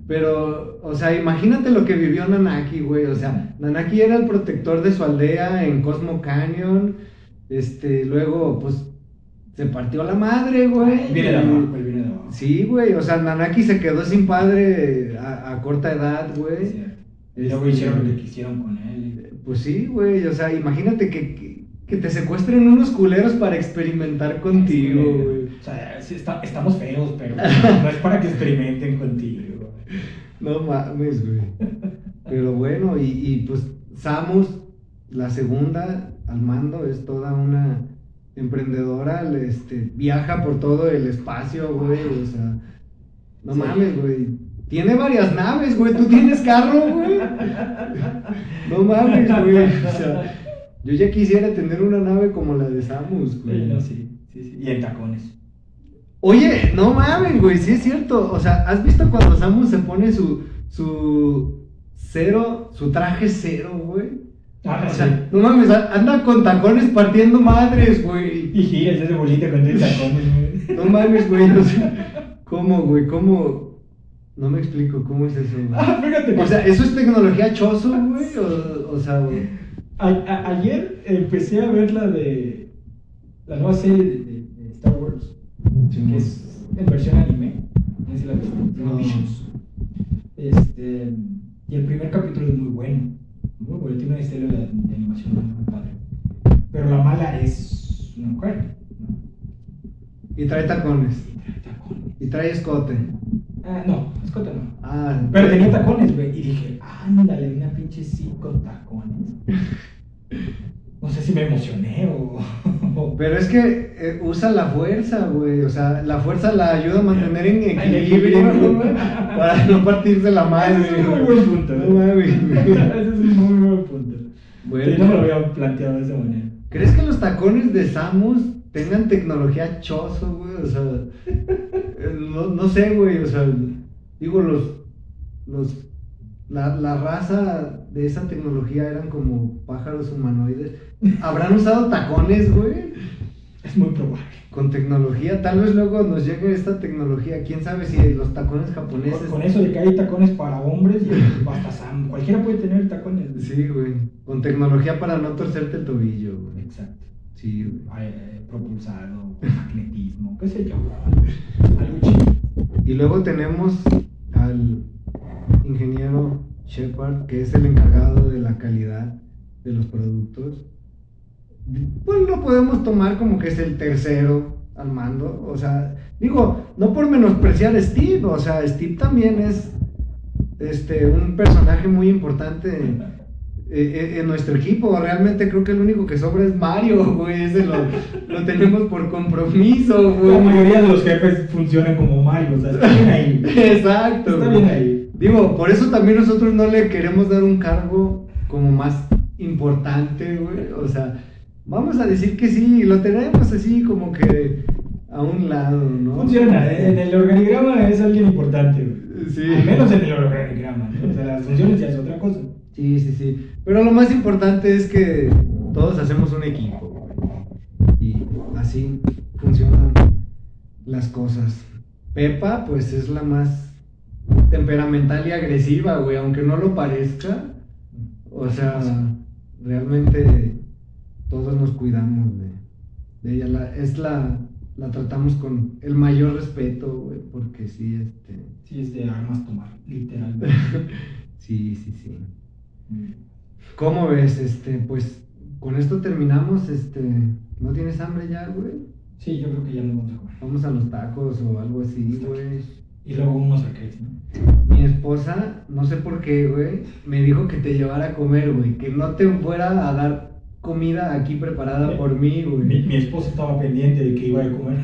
Pero, o sea, imagínate lo que vivió Nanaki, güey. O sea, Nanaki era el protector de su aldea en Cosmo Canyon. Este, luego, pues, se partió la madre, güey. Viene de abajo, él viene de abajo. Sí, güey, o sea, Nanaki se quedó sin padre a, a corta edad, güey. cierto. Y luego hicieron lo que quisieron con él. Pues sí, güey, o sea, imagínate que, que, que te secuestren unos culeros para experimentar contigo, güey. O sea, sí está- estamos feos, pero no es para que experimenten contigo. No mames, güey. Pero bueno, y, y pues Samus, la segunda al mando, es toda una emprendedora, este, viaja por todo el espacio, güey, o sea, no Sí. mames, güey. Tiene varias naves, güey, tú tienes carro, güey. No mames, güey. O sea, yo ya quisiera tener una nave como la de Samus, güey. Sí, no, sí, sí, sí. Y en tacones. Oye, no mames, güey, sí es cierto. O sea, ¿has visto cuando Samus se pone su, su cero, su traje cero, güey? Ah, O sí. sea, no mames, anda con tacones partiendo madres, güey. Y giras ese bolita con tres tacones, güey. No mames, güey, o sea, ¿cómo, güey? ¿Cómo? No me explico, ¿cómo es eso, güey? Ah, fíjate. O sea, ¿eso es tecnología choso, güey? O, o sea, güey. A- a- ayer empecé a ver la de la nueva serie de, de- de Star Wars, que es en versión anime. No sé si la viste, No. Este, y el primer capítulo es muy bueno, muy bueno, tiene una historia de, de animación muy, muy padre. Pero la mala es una mujer, ¿no? Y trae tacones. Y trae tacones. Y trae escote. Ah, no, escote no. Ah, Pero tenía tacones, güey. Y dije, ándale, una pinche sí con tacones. No sé si me emocioné o. Pero es que eh, usa la fuerza, güey. O sea, la fuerza la ayuda a mantener en equilibrio, güey. Para no partirse la madre. Ese es un muy buen punto. No ¿eh? mames. Ese es un muy buen punto. Bueno. Sí, no lo había planteado de esa manera. ¿Crees que los tacones de Samus tengan tecnología choso, güey? O sea, no, no sé, güey. O sea, digo, los. los la, la raza de esa tecnología eran como pájaros humanoides. ¿Habrán usado tacones, güey? Es muy probable. Con tecnología, tal vez luego nos llegue esta tecnología. Quién sabe si los tacones japoneses. Con, con eso de que hay tacones para hombres y hasta Sam. Cualquiera puede tener tacones. güey. Sí, güey. Con tecnología para no torcerte el tobillo, güey. Exacto. Sí, propulsado, con magnetismo, qué sé yo. Algo chido. Y luego tenemos al ingeniero Shepard, que es el encargado de la calidad de los productos. Pues lo podemos tomar como que es el tercero al mando. O sea, digo, no por menospreciar a Steve, o sea, Steve también es este, un personaje muy importante en, en- en nuestro equipo. Realmente creo que el único que sobra es Mario, güey. Ese lo, lo tenemos por compromiso, güey. La mayoría de los jefes funcionan como Mario, o sea, está bien ahí. Exacto. Está bien ahí. Digo, por eso también nosotros no le queremos dar un cargo como más importante, güey. O sea, Vamos a decir que sí, lo tenemos así como que a un lado, ¿no? Funciona, ¿eh? en el organigrama es alguien importante, güey. Sí. Al menos en el organigrama, ¿no? O sea, las funciones ya es otra cosa. Sí, sí, sí. Pero lo más importante es que todos hacemos un equipo. Y así funcionan las cosas. Pepa, pues es la más temperamental y agresiva, güey, aunque no lo parezca. O sea, realmente todos nos cuidamos de, de ella. La- es la, la tratamos con el mayor respeto, güey, porque sí, este, Sí, es de armas tomar, literalmente. sí, sí, sí. ¿Cómo ves? Este, pues con esto terminamos, este, ¿no tienes hambre ya, güey? Sí, yo creo que ya no vamos a comer. Vamos a los tacos o algo así, güey. Y luego unos arcades, ¿no? Mi esposa, no sé por qué, güey, me dijo que te llevara a comer, güey, que no te fuera a dar comida aquí preparada por mí, Mi, güey. mi esposo estaba pendiente de que iba a comer.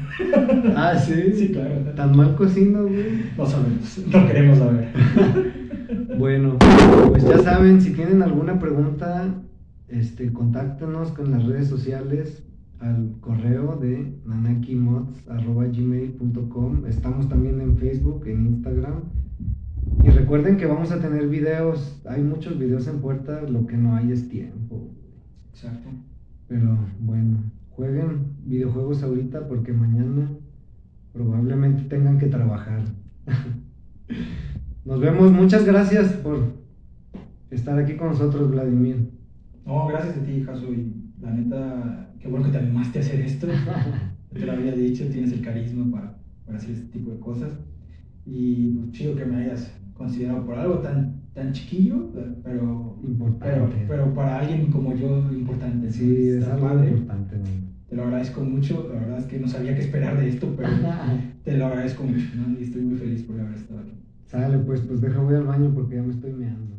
Ah, sí. Sí, claro. Tan mal cocino, güey. No sabemos, no queremos saber. Bueno, pues ya saben, si tienen alguna pregunta, este, contáctenos con las redes sociales al correo de nanakimods.gmail.com Estamos también en Facebook, en Instagram. Y recuerden que vamos a tener videos, hay muchos videos en puerta, lo que no hay es tiempo. Exacto. Pero bueno, jueguen videojuegos ahorita porque mañana probablemente tengan que trabajar. Nos vemos, muchas gracias por estar aquí con nosotros, Vladimir. No, gracias a ti, Jaso. Y la neta, qué bueno que te animaste a hacer esto. Te lo había dicho, tienes el carisma para, para hacer este tipo de cosas. Y pues chido que me hayas considerado por algo tan, tan chiquillo, pero, Importante. pero, pero para alguien como yo, importante. Sí, es algo padre. importante. ¿no? Te lo agradezco mucho. La verdad es que no sabía qué esperar de esto, pero te lo agradezco mucho. ¿no? Y estoy muy feliz por haber estado aquí. Sale, pues, pues deja voy al baño porque ya me estoy meando.